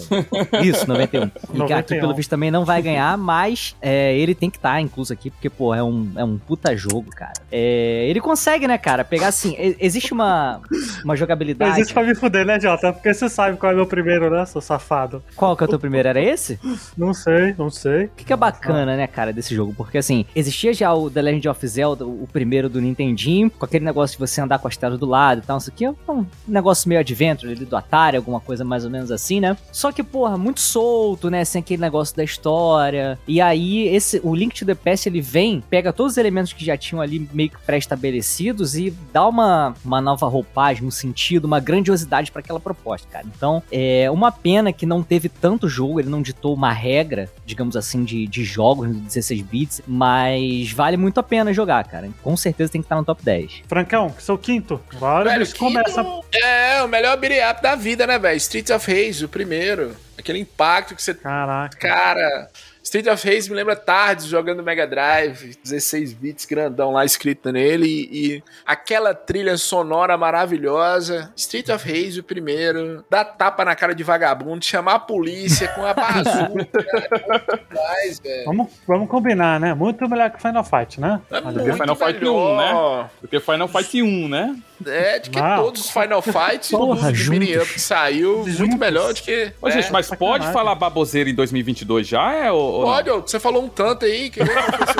Isso, 91. E aqui, 91. pelo visto, também não vai ganhar, mas é, ele tem que estar incluso aqui, porque, pô, é um, é um puta jogo, cara. É, ele consegue, né, cara, pegar assim. Existe uma, uma jogabilidade. Mas isso pra me fuder, né, Jota? Porque você sabe qual é o meu primeiro, né, seu safado? Qual que é o teu primeiro? Era esse? Não sei, não sei. O que, que é bacana, né, cara, desse jogo? Porque, assim, existia já o The Legend of Zelda, o primeiro do Nintendinho, com aquele negócio de você andar com as telas do lado e tal, isso aqui é um negócio meio adventure ali do Atari, alguma coisa mais ou menos assim, né? Só que, porra, muito solto, né, sem aquele negócio da história. E aí, esse, o Link to the Past, ele vem, pega todos os elementos que já tinham ali meio que pré-estabelecidos e dá uma, uma nova roupagem, um sentido, uma grandiosidade pra aquela proposta, cara. Então, é uma pena que não teve tanto jogo, ele não ditou uma regra, digamos assim, de, de jogos de 16 bits, mas vale muito a pena jogar, cara. Com certeza tem que estar no top 10. Francão, seu quinto. Agora Velho, começa. Quinto É, o melhor beat up da vida, né, velho? Streets of Rage, o primeiro. Aquele impacto que você Caraca. Cara, Street of Rage me lembra tarde jogando Mega Drive, 16 bits grandão lá escrito nele e, e aquela trilha sonora maravilhosa. Street of Rage, o primeiro, dar tapa na cara de vagabundo, chamar a polícia com a bazuca, cara. Demais, velho. Vamos, vamos combinar, né? Muito melhor que Final Fight, né? É muito Final Fight melhor. 1, né? Porque Final Fight 1, né? É, de que Não. todos os Final Fights Porra, juntos. up que saiu, muito Juntos. melhor do que. Ô, é. gente, mas pode falar baboseira em 2022 já? É, ou? Pode, você falou um tanto aí que eu não pode.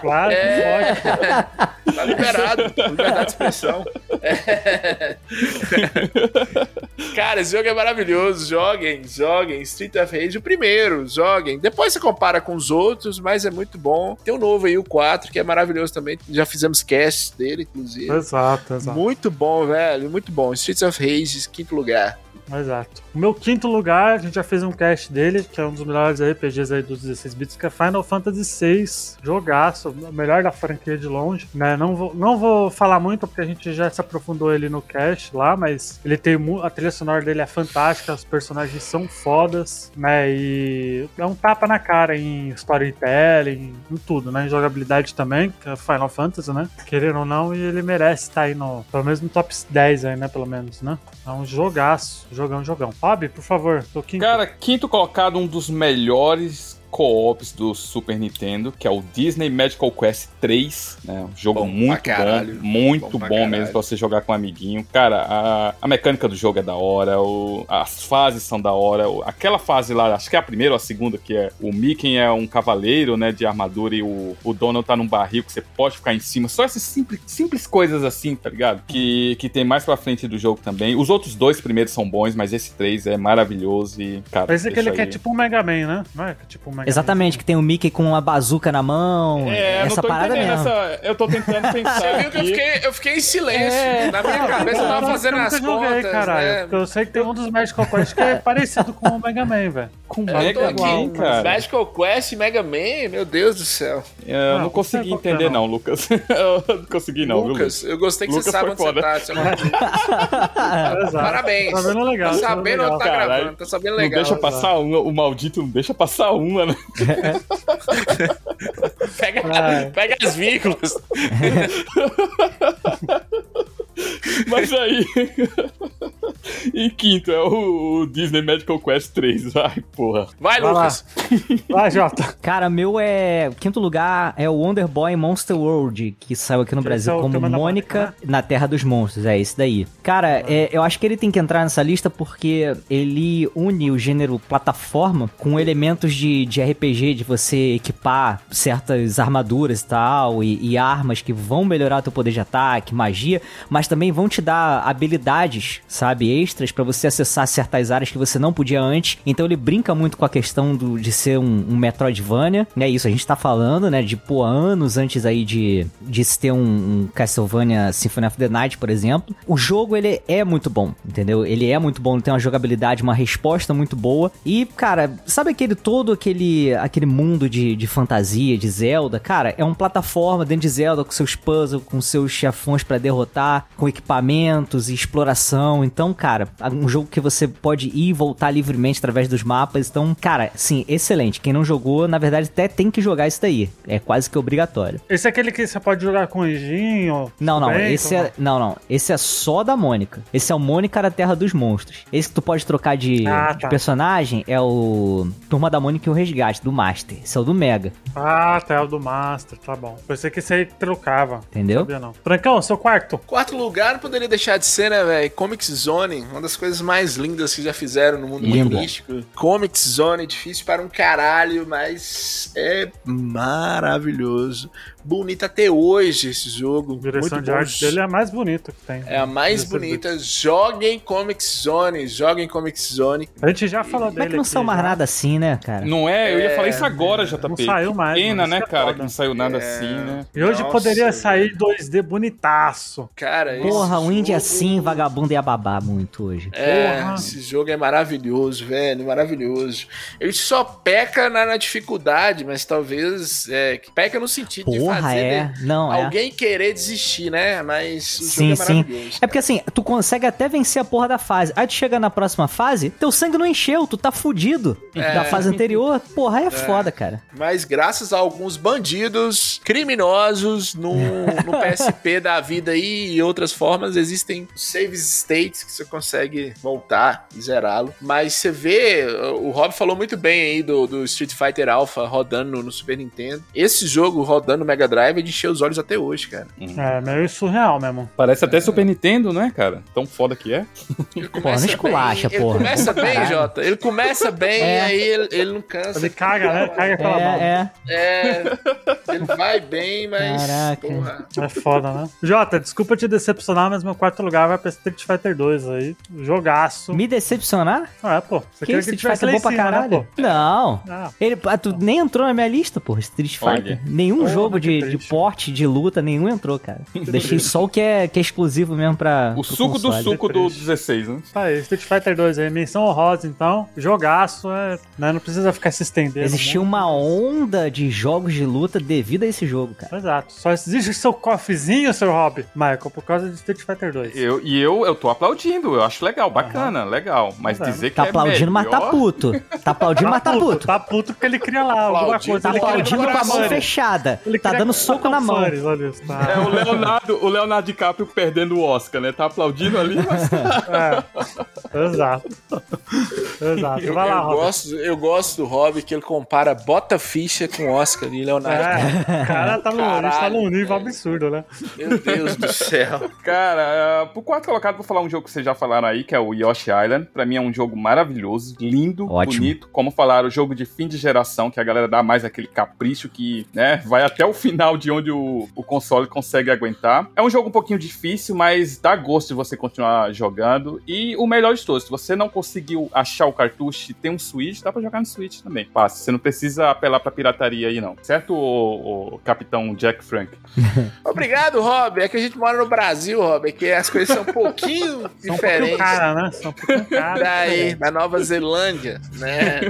Claro que É, pode. tá liberado, liberdade de expressão. É. Cara, esse jogo é maravilhoso. Joguem, joguem. Street of Rage, o primeiro, joguem. Depois você compara com os outros, mas é muito bom. Tem um novo aí, o 4, que é maravilhoso também. Já fizemos cast dele, inclusive. Exato, exato. Muito bom, velho. Muito bom. Streets of Rage, quinto lugar. Exato. O meu quinto lugar, a gente já fez um cast dele, que é um dos melhores RPGs aí dos 16 bits, que é Final Fantasy VI. Jogaço, o melhor da franquia de longe. Né? Não, vou, não vou falar muito, porque a gente já se aprofundou ele no cast lá, mas ele tem a trilha sonora dele é fantástica, os personagens são fodas, né? E é um tapa na cara em storytelling, em tudo, né? Em jogabilidade também, que é Final Fantasy, né? Querendo ou não, e ele merece estar aí no, pelo menos no top 10 aí, né? Pelo menos, né? É um jogaço, jogão, jogão. Bob, por favor, tô quinto. Cara, quinto colocado, um dos melhores co-ops do Super Nintendo, que é o Disney Magical Quest 3, né? Um jogo Bom muito caralho. bom, muito Bom bom, mesmo pra você jogar com um amiguinho. Cara, a, a mecânica do jogo é da hora, o- as fases são da hora. o- aquela fase lá, acho que é a primeira ou a segunda, que é o Mickey é um cavaleiro, né, de armadura e o, o Donald tá num barril que você pode ficar em cima. Só essas simples, simples coisas assim, tá ligado? Que, que tem mais pra frente do jogo também. Os outros dois primeiros são bons, mas esse três é maravilhoso e, cara, deixa que é aí. tipo um Mega Man, né? Não é é tipo um Mega Exatamente, que tem o Mickey com uma bazuca na mão. É, eu não essa tô parada entendendo mesmo. essa. Eu tô tentando pensar. Você viu que eu fiquei, eu fiquei em silêncio. É. Na minha cabeça eu tava fazendo as nunca joguei, contas, caralho. né? Eu sei que tem um dos Magical Quest que é parecido com o Mega Man, velho. Com tô Mega aqui, Man, cara. Magical Quest, Mega Man, meu Deus do céu. Eu Não, não não consegui é, entender, não. não, Lucas. eu não consegui, não, viu, Lucas, eu gostei que Lucas você sabe onde você foda. tá. seu maluco. Exato. Parabéns. Tá vendo legal. Tá tá sabendo onde legal. tá gravando, tá sabendo Não legal. deixa passar uma, o maldito não deixa passar uma, né? Pega, pega as vírgulas. Mas aí. em quinto é o, o Disney Magical Quest 3. Ai, porra. Vai, Vai lá. Lucas. Vai, Jota. Cara, meu é. Quinto lugar é o Wonder Boy Monster World, que saiu aqui no Esse Brasil é como Mônica Mônica, na Terra dos Monstros. É esse daí. Cara, é, eu acho que ele tem que entrar nessa lista porque ele une o gênero plataforma com elementos de, de RPG, de você equipar certas armaduras e tal, e, e armas que vão melhorar teu poder de ataque, magia, mas também vão te dar habilidades, sabe, extras pra você acessar certas áreas que você não podia antes. Então ele brinca muito com a questão do, de ser um, um Metroidvania, né? Isso a gente tá falando, né? De pô, anos antes aí de, de se ter um, um Castlevania Symphony of the Night, por exemplo. O jogo ele é muito bom, entendeu? Ele é muito bom, ele tem uma jogabilidade, uma resposta muito boa. E, cara, sabe aquele todo aquele, aquele mundo de, de fantasia, de Zelda? Cara, é uma plataforma dentro de Zelda com seus puzzles, com seus chefões pra derrotar, com equipamentos e exploração. Então, cara, um jogo que você pode ir e voltar livremente através dos mapas. Então, cara, sim, excelente. Quem não jogou, na verdade, até tem que jogar isso daí. É quase que obrigatório. Esse é aquele que você pode jogar com o Enjinho. Não, não, Bem, esse é. Não, não. Esse é só da Mônica. Esse é o Mônica da Terra dos Monstros. Esse que tu pode trocar de, Ah, de tá. personagem é o Turma da Mônica e o Resgate, do Master. Esse é o do Mega, Ah, tá, é o do Master, tá bom. Pensei que esse aí trocava. entendeu? Sabia não. Francão, seu quarto. Quarto lugar não poderia deixar de ser, né, velho? Comics Zone, uma das coisas mais lindas que já fizeram no mundo Lindo. Comics Zone, difícil para um caralho, mas é maravilhoso. Bonito até hoje esse jogo. A direção muito de bom. arte dele é a mais bonita que tem. É a mais bonita. Joguem Comics Zone, joguem Comics Zone. A gente já falou Como é dele. que não aqui saiu mais já. nada assim, né, cara? Não é? Eu ia falar isso agora, Não JP. saiu Que mais, Pena, né, é cara, que não saiu nada É. assim, né? E hoje Nossa, poderia sair 2D bonitaço. Cara, Porra, o indie jogo- assim, vagabundo ia babar muito hoje. É, Porra. esse jogo é maravilhoso, velho, maravilhoso. Ele só peca na, na dificuldade, mas talvez é, que peca no sentido de Porra, fazer é. Não, é. alguém querer desistir, né? Mas o Sim, jogo é sim. maravilhoso. É porque assim, tu consegue até vencer a porra da fase. Aí tu chega na próxima fase, teu sangue não encheu, tu tá fudido É. da fase anterior. Porra, aí é, foda, cara. Mas graças a alguns bandidos criminosos no, no PSP da vida aí e outras formas, existem save states que você consegue voltar e zerá-lo. Mas você vê, o Rob falou muito bem aí do, do Street Fighter Alpha rodando no, no Super Nintendo. Esse jogo rodando no Mega Drive é de encher os olhos até hoje, cara. É, meio surreal mesmo. Parece até Super Nintendo, né, cara? Tão foda que é. Ele Porra, não esculacha, bem, porra. Ele começa bem, Caralho. Jota. Ele começa bem É. e aí ele, ele não cansa. Ele caga, né? Caga aquela bola. É, é. É, ele vai bem, mas. Caraca. Porra. É foda, né? Jota, desculpa te decepcionar, mas meu quarto lugar vai pra Street Fighter 2 aí. Jogaço. Me decepcionar? Ah, pô. Você Que queria? Street tivesse Fighter é bom pra cima, né, caralho? pô? Não. Ah, Ele, ah, tu nem entrou na minha lista, porra, Street Olha. Fighter. Nenhum Porra, jogo que de, de porte, de luta, nenhum entrou, cara. Deixei só o que é, que é exclusivo mesmo pra. O suco do console. suco do triste. 16, né? tá aí, Street Fighter 2 aí, menção honrosa, então. Jogaço, é, né, não precisa ficar se estendendo. Existia muito. uma onda de jogos de luta devido a esse jogo, cara. Exato. Só existe seu cofrezinho, seu hobby, Michael, por causa de Street Fighter 2. Eu, e eu, eu tô aplaudindo, eu acho legal, bacana, legal. Mas Tá dizer que Tá é aplaudindo, mas tá melhor- puto. Tá aplaudindo, mas tá puto. Tá puto porque ele cria lá alguma coisa. Tá aplaudindo com a mão fechada. Ele Tá dando soco na mão. Furries, olha isso, tá. É o Leonardo, o Leonardo DiCaprio perdendo o Oscar, né? Tá aplaudindo ali, mas É. Exato. Exato. Eu, Vai lá, eu Robert. gosto, eu gosto do Hobby que ele compara bota ficha com Oscar e Leonardo. É, o cara tá no, gente tá Caralho, num nível absurdo, né? Meu Deus do céu. Cara, uh, pro quarto colocado, vou falar um jogo que vocês já falaram aí, que é o Yoshi Island. Pra mim é um jogo maravilhoso, lindo, Ótimo. bonito. Como falaram, jogo de fim de geração, que a galera dá mais aquele capricho que, né, vai até o final de onde o, o console consegue aguentar. É um jogo um pouquinho difícil, mas dá gosto de você continuar jogando. E o melhor de todos, se você não conseguiu achar o cartucho e tem um Switch, dá pra jogar no Switch também. Fácil, você não precisa apelar pra pirataria aí, não. Certo, o, o capitão Jack Frank? Obrigado, Rob. É que a gente mora no Brasil, Rob, é que as coisas são um pouquinho São um pouquinho diferentes. cara, né? São um pouquinho cara. Daí, da Nova Zelândia, né?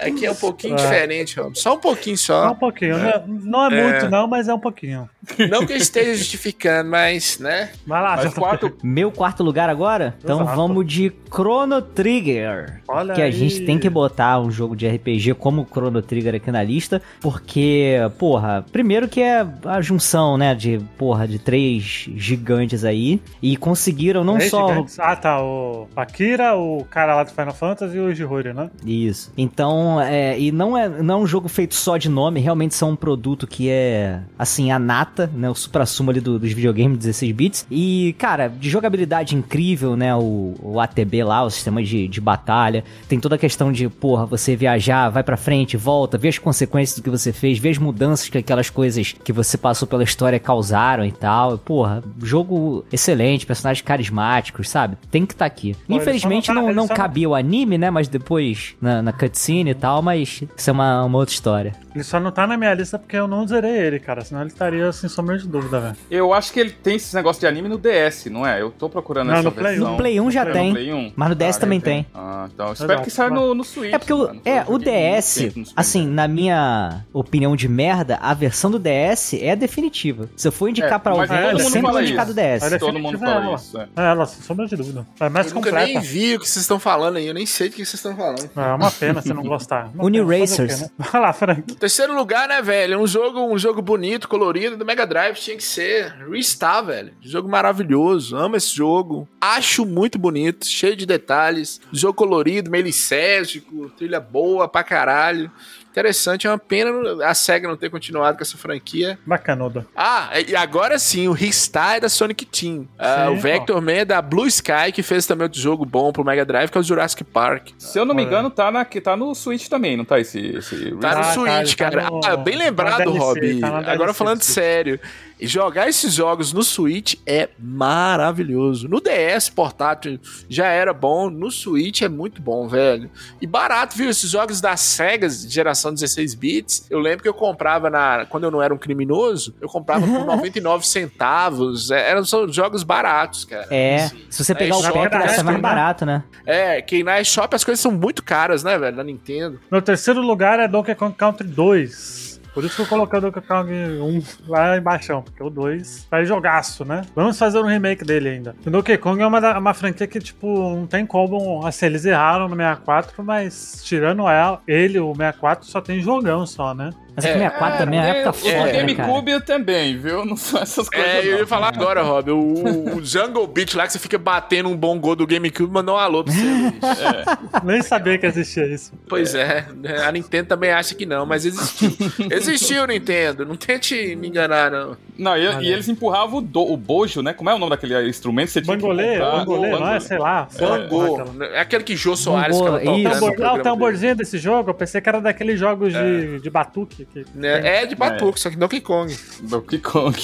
Aqui é um pouquinho É. diferente, Rob. Só um pouquinho Só só. um pouquinho. né? Não é muito, não, mas é um pouquinho. Não que eu esteja justificando, mas, né? Vai lá, Mas JP. quatro, Meu quarto lugar agora? Então Exato. vamos de Chrono Trigger. Olha que a aí. gente tem que botar um jogo de RPG como Chrono Trigger aqui na lista, porque, porra, primeiro que é a junção, né, de, porra, de três gigantes aí, e conseguiram não Três só... gigantes. Ah, tá. O Akira, o cara lá do Final Fantasy e o Jihori, né? Isso. Então, é, e não é, não é um jogo feito só de nome, realmente são um produto que é, assim, a nata, né, o supra-sumo ali do- dos videogames 16 bits. E, cara, de jogabilidade incrível, né, o, o ATB lá, o sistema de, de batalha. Tem toda a questão de, porra, você viajar, vai pra frente, volta, vê as consequências do que você fez, vê as mudanças que aquelas coisas que você passou pela história causaram e tal. Porra, jogo excelente, personagens carismáticos, sabe? Tem que estar aqui. Pô, Infelizmente não tá- não, só não- cabia o anime, né? Mas depois na, na cutscene e tal, mas isso é uma, uma outra história. Ele só não tá na minha lista porque eu não zerei ele, cara. Senão ele estaria sem sombra de dúvida, velho. Eu acho que ele tem esse negócio de anime no DS, não é? Eu tô procurando Não, essa no Play versão. No Play 1 já É, tem, no Play 1? mas no DS Ah, também tem. ter. Ah, então espero Exato. que saia no, no Switch. É porque o, mano. é, Eu o DS, no assim, na minha opinião de merda, a versão do DS é a definitiva. Se eu for indicar É, pra alguém, eu sempre vou indicar do DS. Olha, Todo mundo fala ela. isso. É. É, ela, sem sombra de dúvida. É mais Eu nunca completa. nem vi o que vocês estão falando aí. Eu nem sei do que vocês estão falando. É uma pena você não gostar. Né? Vai lá, Frank. Terceiro lugar, né, velho? Um jogo, um jogo bonito, colorido do Mega Drive tinha que ser Restar, velho. Jogo maravilhoso, amo esse jogo. Acho muito bonito, cheio de detalhes. Jogo colorido, meio licérgico, trilha boa pra caralho. Interessante, é uma pena a SEGA não ter continuado com essa franquia. Bacanuda. Ah, e agora sim, o Ristar é da Sonic Team. Ah, o Vector Man é da Blue Sky, que fez também outro jogo bom pro Mega Drive, que é o Jurassic Park. Se eu não me engano, tá, na, que tá no Switch também, não tá esse... esse Tá no Ah, tá, Switch, tá cara. no- Ah, bem tá lembrado, DLC, Rob. tá Agora DLC falando sério. Jogar esses jogos no Switch é maravilhoso. No DS portátil já era bom, no Switch é muito bom, velho. E barato, viu? Esses jogos da Sega de geração 16 bits, eu lembro que eu comprava na quando eu não era um criminoso, eu comprava por 99 centavos. É, Eram só jogos baratos, cara. É, Assim. se você pegar É, o pack, vai ser mais barato, né? É, que na eShop as coisas são muito caras, né, velho? Na Nintendo. Meu terceiro lugar é Donkey Kong Country 2. Por isso que eu coloquei o Kong 1 lá embaixo, porque o 2 vai jogaço, né? Vamos fazer um remake dele ainda. O Donkey Kong é uma, uma franquia que, tipo, não tem como. Assim, eles erraram no 64, mas tirando ela, ele, o 64, só tem jogão só, né? Mas é que o 64 também é uma época o foda, né? GameCube também, viu? Não são essas coisas É, eu não. ia falar agora, Rob. O, o Jungle Beat lá que você fica batendo um bom gol do GameCube mandou um alô pra você. Luiz. Nem sabia que existia isso. Pois é, a Nintendo também acha que não, mas existiu. Existiu, Nintendo. Não tente me enganar, não. Não, e, e eles empurravam o, do- o bojo, né? Como é o nome daquele instrumento? Você tinha que Bangolê, bangolê, não é? Sei lá. Bangô. Aquela- É aquele que Jô Soares Bangô, ficava tocando. isso. ah, o programa dele. tamborzinho desse jogo, eu pensei que era daqueles jogos É. de, de batuque que, que- É, é de batuque, só que Donkey Kong. Donkey Kong.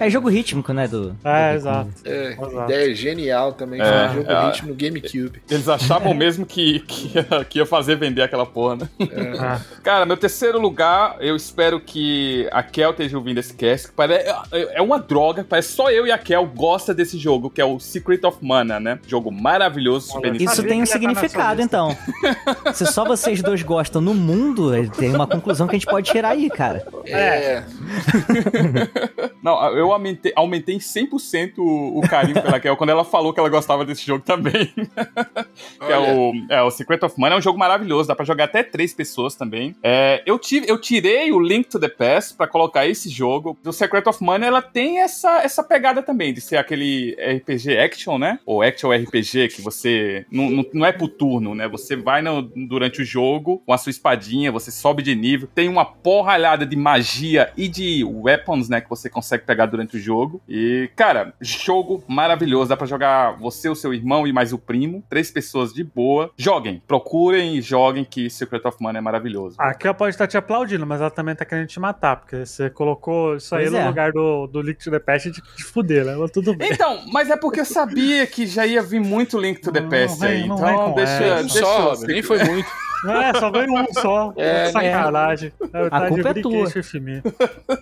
É jogo rítmico, né? Do, É, do- exato. É, Exato. ideia genial também. É, foi um jogo é. ritmo no GameCube. Eles achavam mesmo que, que, ia, que ia fazer vender aquela porra, né? Ah, Cara, meu terceiro lugar, eu espero que a Kel esteja ouvindo esse cast. que pare- É é uma droga, parece só eu e a Kel gosta desse jogo, que é o Secret of Mana, né? Jogo maravilhoso, Super Olha, Nintendo. Isso tem um significado, sua então. Se só vocês dois gostam no mundo, tem uma conclusão que a gente pode tirar aí, cara. É. Não, eu aumentei, aumentei em 100% o, o carinho pela Kel quando ela falou que ela gostava desse jogo também. que é o, é o Secret of Mana, é um jogo maravilhoso, dá pra jogar até três pessoas também. É, eu, tive, eu tirei o Link to the Past pra colocar esse jogo. O Secret of Mana, ela tem essa, essa pegada também, de ser aquele RPG action, né? Ou action RPG, que você não, não, não é por turno, né? Você vai no- durante o jogo com a sua espadinha, você sobe de nível, tem uma porralhada de magia e de weapons, né? Que você consegue pegar durante o jogo. E, cara, jogo maravilhoso. Dá pra jogar você, o seu irmão e mais o primo. Três pessoas de boa. Joguem, procurem e joguem que Secret of Mana é maravilhoso. A Kel pode estar te aplaudindo, mas ela também tá querendo te matar, porque você colocou isso aí Pois no é. lugar do, do Link to the Past de, de fuder, né? Mas tudo bem. Então, mas é porque eu sabia que já ia vir muito Link to the Não, Past não vem- aí. não vem Então, deixa, deixa só, eu- nem foi muito. É, só veio um só. É, Sacanagem. A culpa é tua.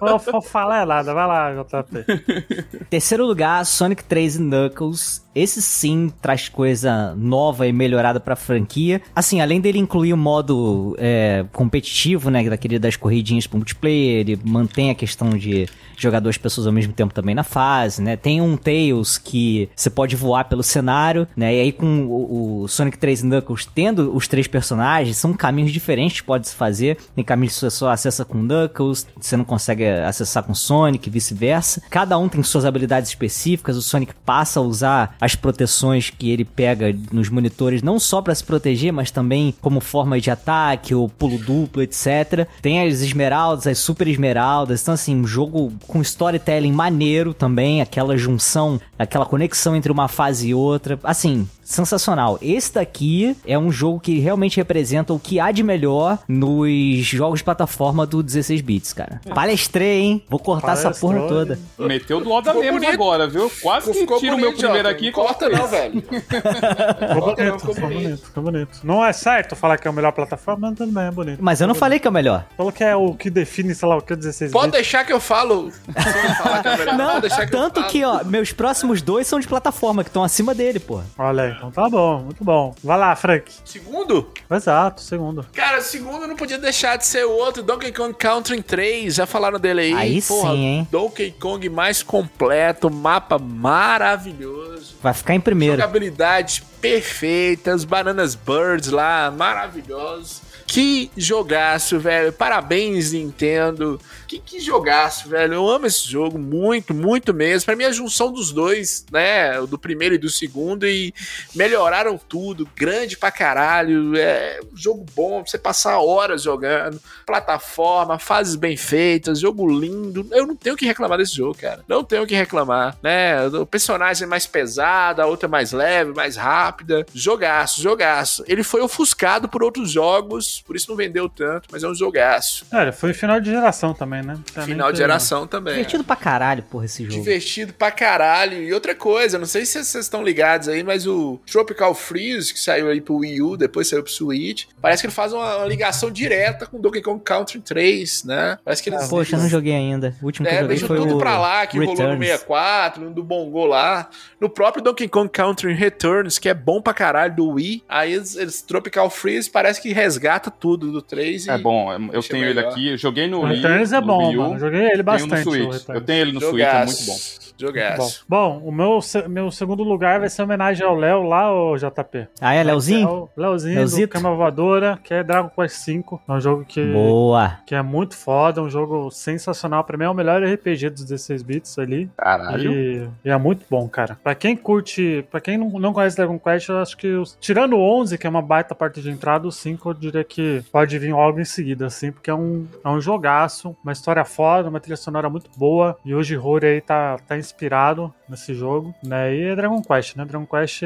Não vou falar nada, vai lá, JP. Terceiro lugar, Sonic 3 e Knuckles. Esse sim traz coisa nova e melhorada pra franquia. Assim, além dele incluir o modo é, competitivo, né? Daquele das corridinhas pro multiplayer, ele mantém a questão de jogar duas pessoas ao mesmo tempo também na fase, né? Tem um Tails que você pode voar pelo cenário, né? E aí com o, o Sonic 3 e Knuckles tendo os três personagens, são caminhos diferentes que pode se fazer. Tem caminhos que você só acessa com Knuckles, você não consegue acessar com Sonic, e vice-versa. Cada um tem suas habilidades específicas. O Sonic passa a usar as proteções que ele pega nos monitores, não só pra se proteger, mas também como forma de ataque, o pulo duplo, etc. Tem as esmeraldas, as super esmeraldas. Então, assim, um jogo com storytelling maneiro também, aquela junção, aquela conexão entre uma fase e outra. Assim, sensacional. Esse daqui é um jogo que realmente representa o que há de melhor nos jogos de plataforma do 16 bits, cara. Palestrei, hein? Vou cortar essa porra Palestrou, toda. Meteu do Oda Ficou mesmo bonito. agora, viu? Quase que Ficou tira o meu primeiro aqui. Corta não, velho. Ficou bonito, ficou bonito. ficou bonito. Não é certo falar que é a melhor plataforma, mas tudo bem, é bonito. Mas eu não falei que é o melhor. Falou que é o que define, sei lá, o que é 16 Pode bits. deixar que eu falo. É Não, pode deixar que eu tanto falo. que, ó, meus próximos dois são de plataforma, que estão acima dele, pô. Olha aí, então tá bom, muito bom. Vai lá, Frank. Segundo? Exato, segundo. Cara, segundo não podia deixar de ser o outro, Donkey Kong Country 3. Já falaram dele aí. Aí sim, hein? Donkey Kong mais completo, mapa maravilhoso. Vai ficar em primeiro. Jogabilidades perfeitas, Bananas Birds lá, maravilhosos. Que jogaço, velho. Parabéns, Nintendo. Que, que jogaço, velho. Eu amo esse jogo muito, muito mesmo. Pra mim, a junção dos dois, né? Do primeiro e do segundo. E melhoraram tudo. Grande pra caralho. É um jogo bom pra você passar horas jogando. Plataforma, fases bem feitas, jogo lindo. Eu não tenho o que reclamar desse jogo, cara. Não tenho o que reclamar, né? O personagem é mais pesado, a outra é mais leve, mais rápida. Jogaço, jogaço. Ele foi ofuscado por outros jogos, por isso não vendeu tanto, mas é um jogaço. Olha, foi final de geração também, né? Também Final de geração também. Divertido pra caralho, porra, esse jogo. Divertido pra caralho. E outra coisa, não sei se vocês estão ligados aí, mas o Tropical Freeze, que saiu aí pro Wii U, depois saiu pro Switch, parece que ele faz uma, uma ligação direta com Donkey Kong Country 3, né? Parece que eles. Poxa, eu não joguei ainda. O último que eu É, joguei deixa foi tudo o pra lá, que rolou no Returns. 64, no do Bongo lá. No próprio Donkey Kong Country Returns, que é bom pra caralho do Wii. Aí eles, eles- Tropical Freeze parece que resgata tudo do 3 e... É bom, eu tenho ele melhor. aqui, eu joguei no Wii, Returns é no bom, Wii U, mano. Eu Joguei ele tenho no bastante. Switch. Eu tenho ele no Switch, é muito bom. Bom, Jogaço. bom, o meu, meu segundo lugar vai ser homenagem ao Léo lá, o JP. Ah, é, É Leozinho? o Leozinho Leozito? do Cama Voadora, que é Dragon Quest V. É um jogo que, Boa. que é muito foda, um jogo sensacional. Pra mim é o melhor RPG dos 16 bits ali. Caralho. E, e é muito bom, cara. Pra quem curte, pra quem não, não conhece Dragon Quest, eu acho que os- tirando o 11, que é uma baita parte de entrada, o 5 eu diria que pode vir logo em seguida, assim, porque é um, é um jogaço, uma história foda, uma trilha sonora muito boa. E hoje Rory aí tá, tá inspirado nesse jogo, né? E é Dragon Quest, né? Dragon Quest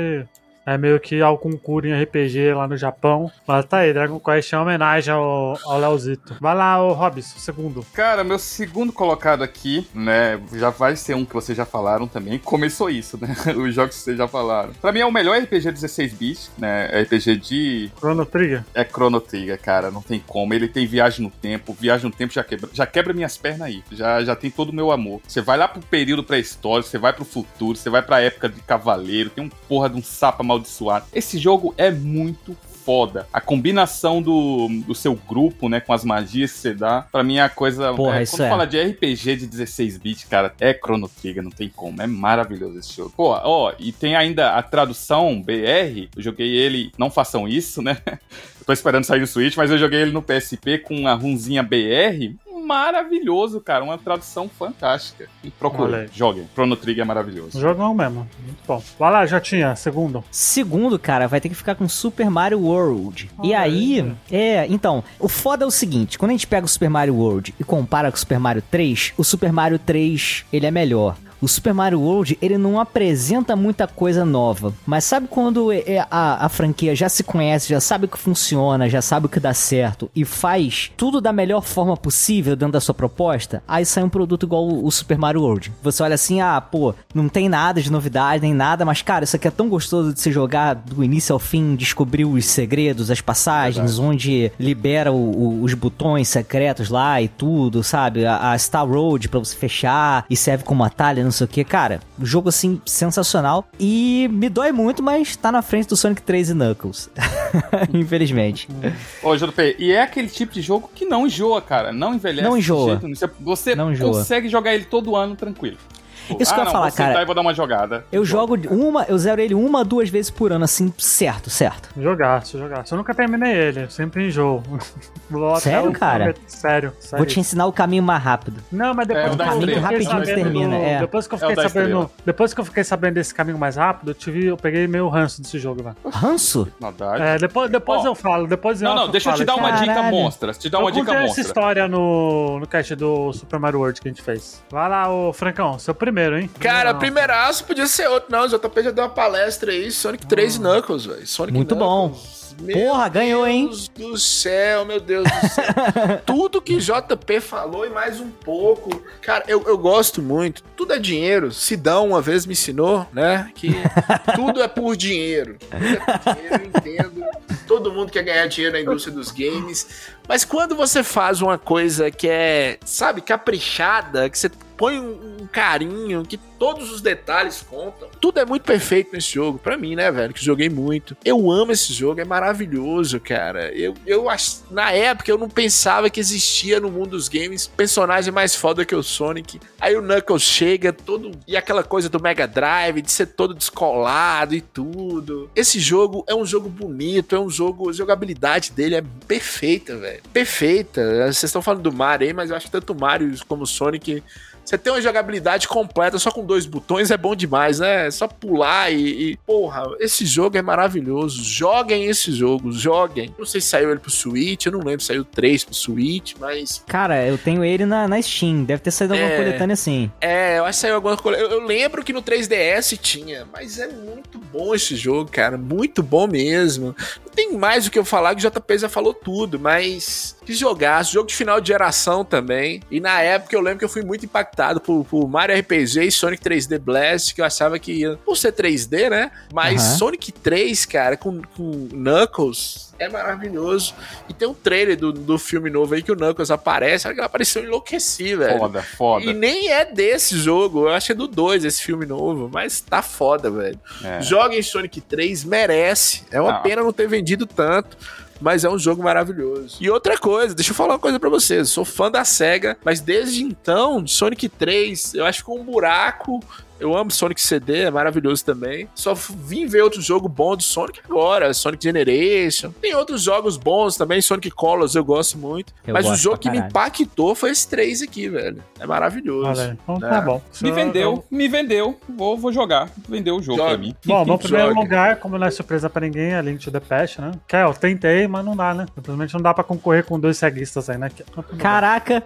É meio que ao concurso em RPG lá no Japão. Mas tá aí, Dragon Quest é uma homenagem ao, ao Leozito. Vai lá, ô Robson, segundo. Cara, meu segundo colocado aqui, né, já vai ser um que vocês já falaram também. Começou isso, né? Os jogos que vocês já falaram. Pra mim é o melhor RPG 16 bits, né? RPG de Chrono Trigger. é Chrono Trigger, cara, não tem como. Ele tem viagem no tempo, viagem no tempo já quebra, já quebra minhas pernas aí. Já, já tem todo o meu amor. Você vai lá pro período pré-histórico, você vai pro futuro, você vai pra época de cavaleiro, tem um porra de um sapo amaldiçoado. Esse jogo é muito foda. A combinação do, do seu grupo, né, com as magias que você dá, pra mim é a coisa. Porra, é, quando é. fala de RPG de 16 bits, cara, é Chrono Trigger, não tem como. É maravilhoso esse jogo. Pô, ó, e tem ainda a tradução BR. Eu joguei ele, não façam isso, né? Eu tô esperando sair o Switch, mas eu joguei ele no PSP com a runzinha BR. Maravilhoso, cara. Uma tradução fantástica. E procura, joguem. Chrono Trigger é maravilhoso. Jogão mesmo. Muito bom. Vai lá, Jotinha, segundo. Segundo, cara, vai ter que ficar com Super Mario World. e Olha aí. é, então, o foda é o seguinte, quando a gente pega o Super Mario World e compara com o Super Mario 3, o Super Mario 3, ele é melhor. O Super Mario World, ele não apresenta muita coisa nova. Mas sabe quando é- é a, a franquia já se conhece, já sabe o que funciona, já sabe o que dá certo e faz tudo da melhor forma possível dentro da sua proposta? Aí sai um produto igual o, Super Mario World. Você olha assim, ah, pô, não tem nada de novidade, nem nada, mas cara, isso aqui é tão gostoso de se jogar do início ao fim, descobrir os segredos, as passagens, onde libera o- o- os botões secretos lá e tudo, sabe? A, a Star Road pra você fechar e serve como atalho, não sei o que. Cara, jogo assim sensacional e me dói muito, mas tá na frente do Sonic 3 e Knuckles. Infelizmente. Ô, JP, e é aquele tipo de jogo que não enjoa, cara. Não envelhece. Não enjoa. jeito você Não enjoa. consegue jogar ele todo ano tranquilo. Isso que eu ia não, falar, cara. e vou dar uma jogada. Eu jogo uma, eu zero ele uma, duas vezes por ano, assim, certo, certo. Jogaço, jogaço. Eu nunca terminei ele, eu sempre enjoo. Sério, o- cara? Sério, sério. Vou te ensinar o caminho mais rápido. Não, mas É, depois o eu estrela. fiquei Rapidinho sabendo, termina, é. depois que eu É o fiquei da sabendo, estrela. depois que eu fiquei sabendo desse caminho mais rápido, eu tive, eu peguei meio ranço desse jogo, velho. Ranço? É, depois, depois Ó, eu falo, depois Não, eu não, deixa eu te dar uma dica monstra. Te dar eu uma dica contei essa monstra. história no, no cast do Super Mario World que a gente fez. Vai lá, ô Francão, seu primeiro, hein? Cara, primeiraço podia ser outro, não. O JP já deu uma palestra aí, Sonic 3 e Knuckles, velho. Sonic Muito bom. Knuckles. Meu Porra, ganhou, hein? Deus do céu, meu Deus do céu. Tudo que JP falou e mais um pouco. Cara, eu, eu gosto muito. Tudo é dinheiro. Sidão uma vez me ensinou, né? Que tudo é por dinheiro. Tudo é por dinheiro, eu entendo. Todo mundo quer ganhar dinheiro na indústria dos games. Mas quando você faz uma coisa que é, sabe, caprichada, que você põe um, um carinho, que todos os detalhes contam. Tudo é muito perfeito nesse jogo. Pra mim, né, velho, que joguei muito. Eu amo esse jogo, é maravilhoso, cara. Eu, eu na época eu não pensava que existia no mundo dos games personagem mais foda que o Sonic. Aí o Knuckles chega todo e aquela coisa do Mega Drive de ser todo descolado e tudo. Esse jogo é um jogo bonito, é um jogo, a jogabilidade dele é perfeita, velho. Perfeita. Vocês estão falando do Mario aí, mas eu acho que tanto o Mario como o Sonic você tem uma jogabilidade completa só com dois botões é bom demais, né? É só pular e, e- Porra, esse jogo é maravilhoso. Joguem esse jogo, joguem. Não sei se saiu ele pro Switch, eu não lembro se saiu 3 pro Switch, mas. Cara, eu tenho ele na, na Steam. Deve ter saído alguma É. coletânea assim. É, eu acho que saiu alguma coisa. Eu, eu lembro que no 3DS tinha, mas é muito bom esse jogo, cara. Muito bom mesmo. Não tem mais o que eu falar, que o JP já falou tudo, mas. Que jogaço. Jogo de final de geração também. E na época eu lembro que eu fui muito impactado por, por Mario RPG e Sonic 3D Blast, que eu achava que ia. Por ser 3D, né? Mas Aham. Sonic 3, cara, com, com Knuckles. É maravilhoso. E tem um trailer do, do filme novo aí que o Knuckles aparece. Olha que ele apareceu enlouqueci, velho. Foda, foda. E nem é desse jogo, eu acho que é do 2 esse filme novo, mas tá foda, velho. É. Joguem Sonic 3, merece. É uma Ah. pena não ter vendido tanto. Mas é um jogo maravilhoso. E outra coisa, deixa eu falar uma coisa pra vocês. Sou fã da SEGA, mas desde então, Sonic 3, eu acho que um buraco. Eu amo Sonic CD, é maravilhoso também. Só vim ver outro jogo bom do Sonic agora, Sonic Generation. Tem outros jogos bons também, Sonic Colors eu gosto muito. Eu mas o gosto jogo pra que me impactou foi esse 3 aqui, velho. É maravilhoso. Olha. Então É. tá bom. Me Eu- vendeu, me vendeu. Vou, vou jogar. Vendeu o jogo Joga. pra mim. Bom, no primeiro Joga. lugar, como não é surpresa pra ninguém, é Link to the Past, né? Que é, eu tentei, mas não dá, né? Simplesmente não dá pra concorrer com dois ceguistas aí, né? Então. Caraca!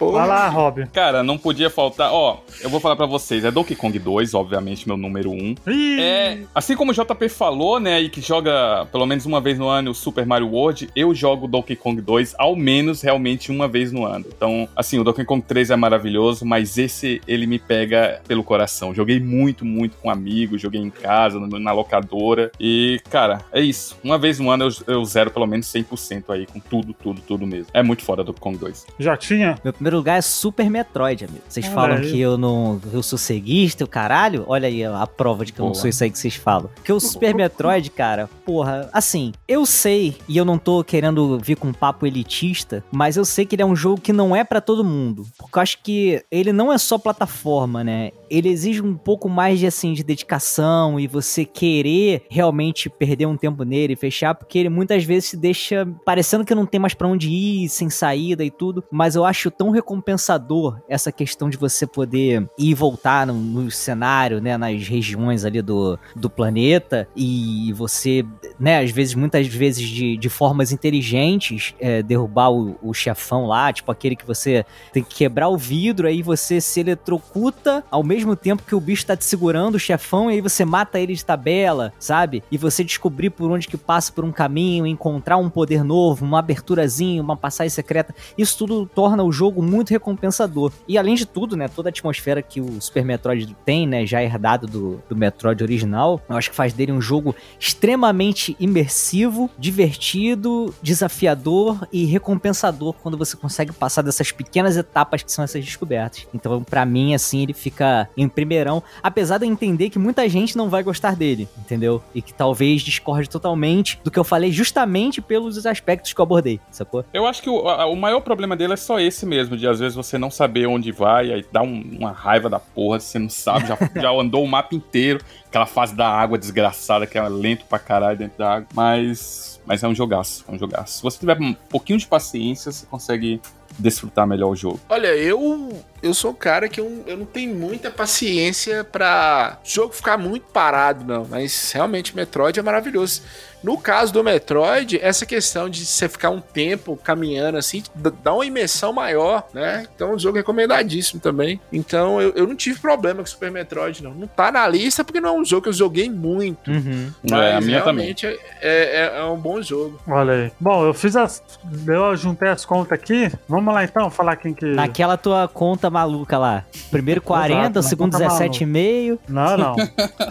Vai lá, Rob. Cara, não podia faltar. Ó, eu vou falar pra você vocês. É Donkey Kong 2, obviamente, meu número 1. Ih, É, assim como o JP falou, né, e que joga pelo menos uma vez no ano o Super Mario World, eu jogo Donkey Kong 2 ao menos realmente uma vez no ano. Então, assim, o Donkey Kong 3 é maravilhoso, mas esse ele me pega pelo coração. Joguei muito, muito com amigos, joguei em casa, na locadora. E, cara, é isso. Uma vez no ano eu, eu zero pelo menos 100% aí, com tudo, tudo, tudo mesmo. É muito foda Donkey Kong 2. já tinha? Meu primeiro lugar é Super Metroid, amigo. Vocês Olha falam aí. que eu não. Eu sou ceguista, o caralho. Olha aí a prova de que eu não Boa. sou isso aí que vocês falam. Porque o Super Metroid, cara, porra, assim, eu sei, e eu não tô querendo vir com um papo elitista, mas eu sei que ele é um jogo que não é pra todo mundo. Porque eu acho que ele não é só plataforma, né? Ele exige um pouco mais de assim de dedicação e você querer realmente perder um tempo nele e fechar, porque ele muitas vezes se deixa parecendo que não tem mais pra onde ir, sem saída e tudo, mas eu acho tão recompensador essa questão de você poder ir e voltar no, no cenário, né, nas regiões ali do, do planeta e você, né, às vezes, muitas vezes de, de formas inteligentes, é, derrubar o, o chefão lá, tipo aquele que você tem que quebrar o vidro, aí você se eletrocuta ao mesmo tempo que o bicho tá te segurando, o chefão, e aí você mata ele de tabela, sabe? E você descobrir por onde que passa por um caminho, encontrar um poder novo, uma aberturazinha, uma passagem secreta. Isso tudo torna o jogo muito recompensador. E além de tudo, né, toda a atmosfera que o Super Metroid tem, né, já herdado do, do Metroid original, eu acho que faz dele um jogo extremamente imersivo, divertido, desafiador e recompensador quando você consegue passar dessas pequenas etapas que são essas descobertas. Então, pra mim, assim, ele fica em primeirão, apesar de eu entender que muita gente não vai gostar dele, entendeu? E que talvez discorde totalmente do que eu falei justamente pelos aspectos que eu abordei, sacou? Eu acho que o, a- o maior problema dele é só esse mesmo, de às vezes você não saber onde vai, aí dá um- uma raiva da porra, você não sabe, já, já andou o mapa inteiro, aquela fase da água desgraçada, que é lento pra caralho dentro da água, mas, mas é um jogaço, é um jogaço. Se você tiver um pouquinho de paciência, você consegue desfrutar melhor o jogo. Olha, eu eu sou um cara que eu, eu não tenho muita paciência pra o jogo ficar muito parado, não. Mas realmente Metroid é maravilhoso. No caso do Metroid, essa questão de você ficar um tempo caminhando assim, dá uma imersão maior, né? Então, um jogo recomendadíssimo também. Então, eu, eu não tive problema com Super Metroid, não. Não tá na lista porque não é um jogo que eu joguei muito. Uhum. É, a minha também. realmente é, é, é um bom jogo. Olha aí. Bom, eu fiz as. Eu juntei as contas aqui. Vamos lá então, falar quem que. Naquela tua conta maluca lá. Primeiro 40, Exato, segundo na conta 17,5. Não, não.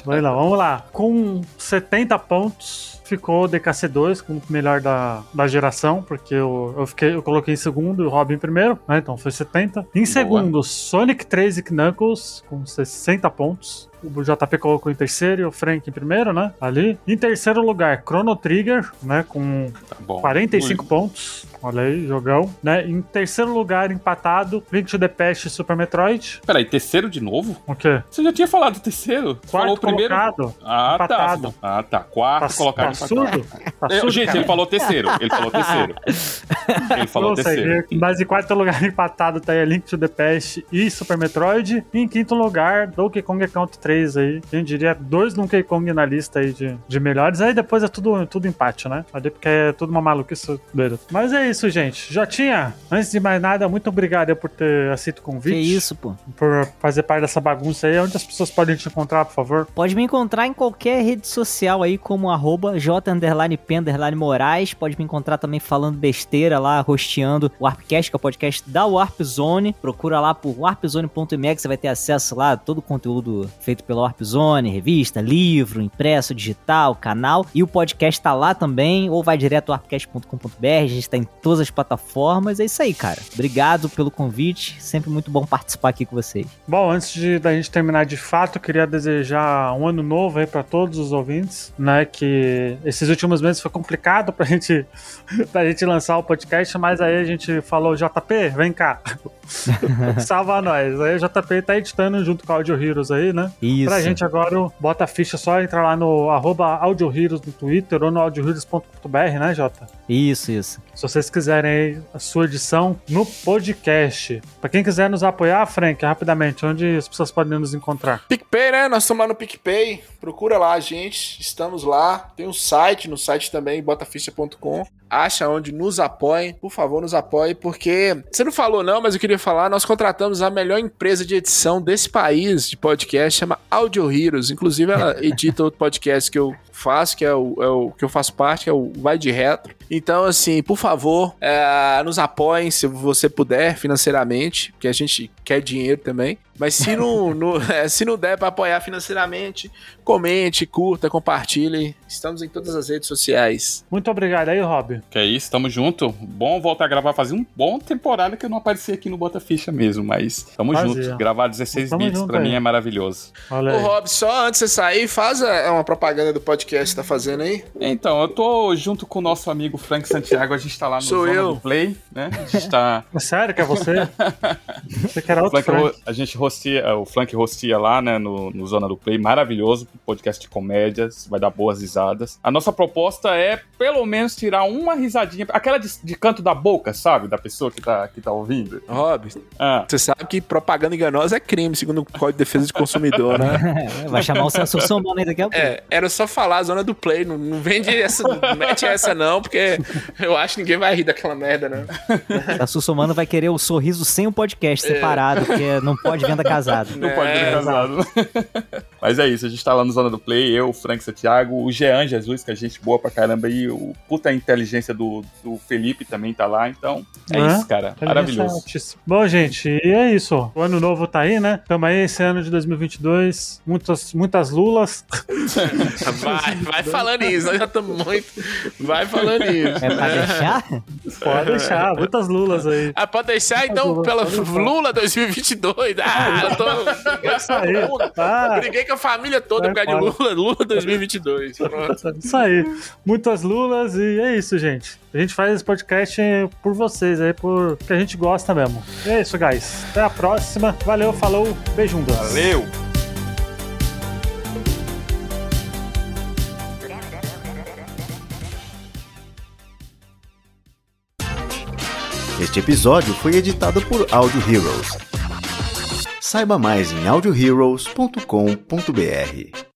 Vai lá, vamos lá. Com 70 pontos, ficou o DKC2 como o melhor da, da geração, porque eu, eu, fiquei, eu coloquei em segundo e o Robin em primeiro, né? Então foi 70. Em segundo, Sonic 3 e Knuckles, com 60 pontos. O JP colocou em terceiro e o Frank em primeiro, né? Ali. Em terceiro lugar, Chrono Trigger, né? Com Tá bom. 45 pontos. Olha aí, jogão. Né? Em terceiro lugar, empatado, Link to the Past e Super Metroid. Peraí, terceiro de novo? O quê? Você já tinha falado terceiro? Quarto falou primeiro? colocado. Ah, empatado. tá. Ah, tá. Quarto Tá, colocado tá. Surdo? Tá Eu- surdo, gente, cara? ele falou terceiro. Ele falou terceiro. Ele falou Não sei, terceiro. Mas em quarto lugar empatado tá aí Link to the Past e Super Metroid. E em quinto lugar, Donkey Kong Country 3 aí. Quem diria dois Donkey Kong na lista aí de, de melhores. Aí depois é tudo, tudo empate, né? Ali porque é tudo uma maluquice doida. Mas é isso, gente. Jotinha, antes de mais nada, muito obrigado por ter aceito o Que convite. isso, pô. Por fazer parte dessa bagunça aí. Onde as pessoas podem te encontrar, por favor? Pode me encontrar em qualquer rede social aí, como arroba J underline P underline Moraes. Pode me encontrar também falando besteira lá, rosteando o Warpcast, que é o podcast da Warp Zone. Procura lá por warpzone.me que você vai ter acesso lá a todo o conteúdo feito pela Warp Zone, revista, livro, impresso, digital, canal. E o podcast tá lá também, ou vai direto ao warpcast.com.br. A gente tá em todas as plataformas. É isso aí, cara. Obrigado pelo convite. Sempre muito bom participar aqui com vocês. Bom, antes de da gente terminar de fato, eu queria desejar um ano novo aí para todos os ouvintes, né? Que esses últimos meses foi complicado pra gente, pra gente lançar o podcast, mas aí a gente falou, JP, vem cá. Salva nós. Aí o JP tá editando junto com o Audio Heroes aí, né? Isso. Pra gente agora, bota a ficha, só entrar lá no arroba Audio Heroes no Twitter ou no audioheroes.com.br, né, Jota? Isso, isso. Se vocês quiserem aí a sua edição no podcast. Pra quem quiser nos apoiar, Frank, rapidamente, onde as pessoas podem nos encontrar? PicPay, né? Nós estamos lá no PicPay. Procura lá a gente. Estamos lá. Tem um site, no site também, botaficha.com. acha onde nos apoiem. Por favor, nos apoie, porque você não falou não, mas eu queria falar, nós contratamos a melhor empresa de edição desse país de podcast, chama Audio Heroes. Inclusive, ela edita outro podcast que eu faço, que é o, é o que eu faço parte, que é o Vai de Retro. Então, assim, por favor, é, nos apoiem se você puder financeiramente, porque a gente quer dinheiro também. Mas se não, não- é, se não der para apoiar financeiramente, comente, curta, compartilhe. Estamos em todas as redes sociais. Muito obrigado aí, Rob. Que é isso, tamo junto. Bom voltar a gravar. Fazia um bom temporada que eu não aparecia aqui no Bota Ficha mesmo, mas tamo Fazia. junto. Gravar 16 Tamo bits pra aí. mim é maravilhoso. Olha Ô. Rob, só antes de você sair, faz a- uma propaganda do podcast que você tá fazendo aí. Então, eu tô junto com o nosso amigo Frank Santiago, a gente tá lá no Sou Zona eu. do Play, né? A gente tá. Sério que é você? Você quer outro Frank? ro- a gente hostia, o Flank hostia lá, né, no, no Zona do Play, maravilhoso, podcast de comédias, vai dar boas risadas. A nossa proposta é, pelo menos, tirar uma risadinha, aquela de, de canto da boca, sabe, da pessoa que tá, que tá ouvindo. Rob, Ah, você sabe que propaganda enganosa é crime, segundo o Código de Defesa do Consumidor, né? Vai chamar o Celso Somano aí daqui a pouco. É, era só falar a zona do play, não, não vende essa, não mete essa não, porque eu acho que ninguém vai rir daquela merda, né? Celso Somano vai querer o sorriso sem o podcast separado, porque não pode venda casado. não pode É, ter casado. Mas é isso, a gente tá lá no Zona do Play, eu, o Frank Santiago, o Jean Jesus, que é gente boa pra caramba, e o puta inteligência do, do Felipe também tá lá, então é É? isso, cara, maravilhoso. Bom, gente, e é isso. O ano novo tá aí, né? Tamo aí esse ano de 2022. Muitas, muitas lulas. Vai, vai falando isso, nós já estamos muito. Vai falando isso. É pra deixar? Pode deixar, muitas lulas aí. Ah, pode deixar então pela Lula 2022. Ah, eu tô. Isso aí. Tá. Briguei com a família toda por causa de Lula, Lula 2022. Pronto. Isso aí. Muitas lulas e é isso, gente. A gente faz esse podcast por vocês aí, por que a gente gosta mesmo. E é isso, guys. Até a próxima. Valeu, falou, beijundas. Valeu! Este episódio foi editado por Audio Heroes. Saiba mais em audioheroes.com.br.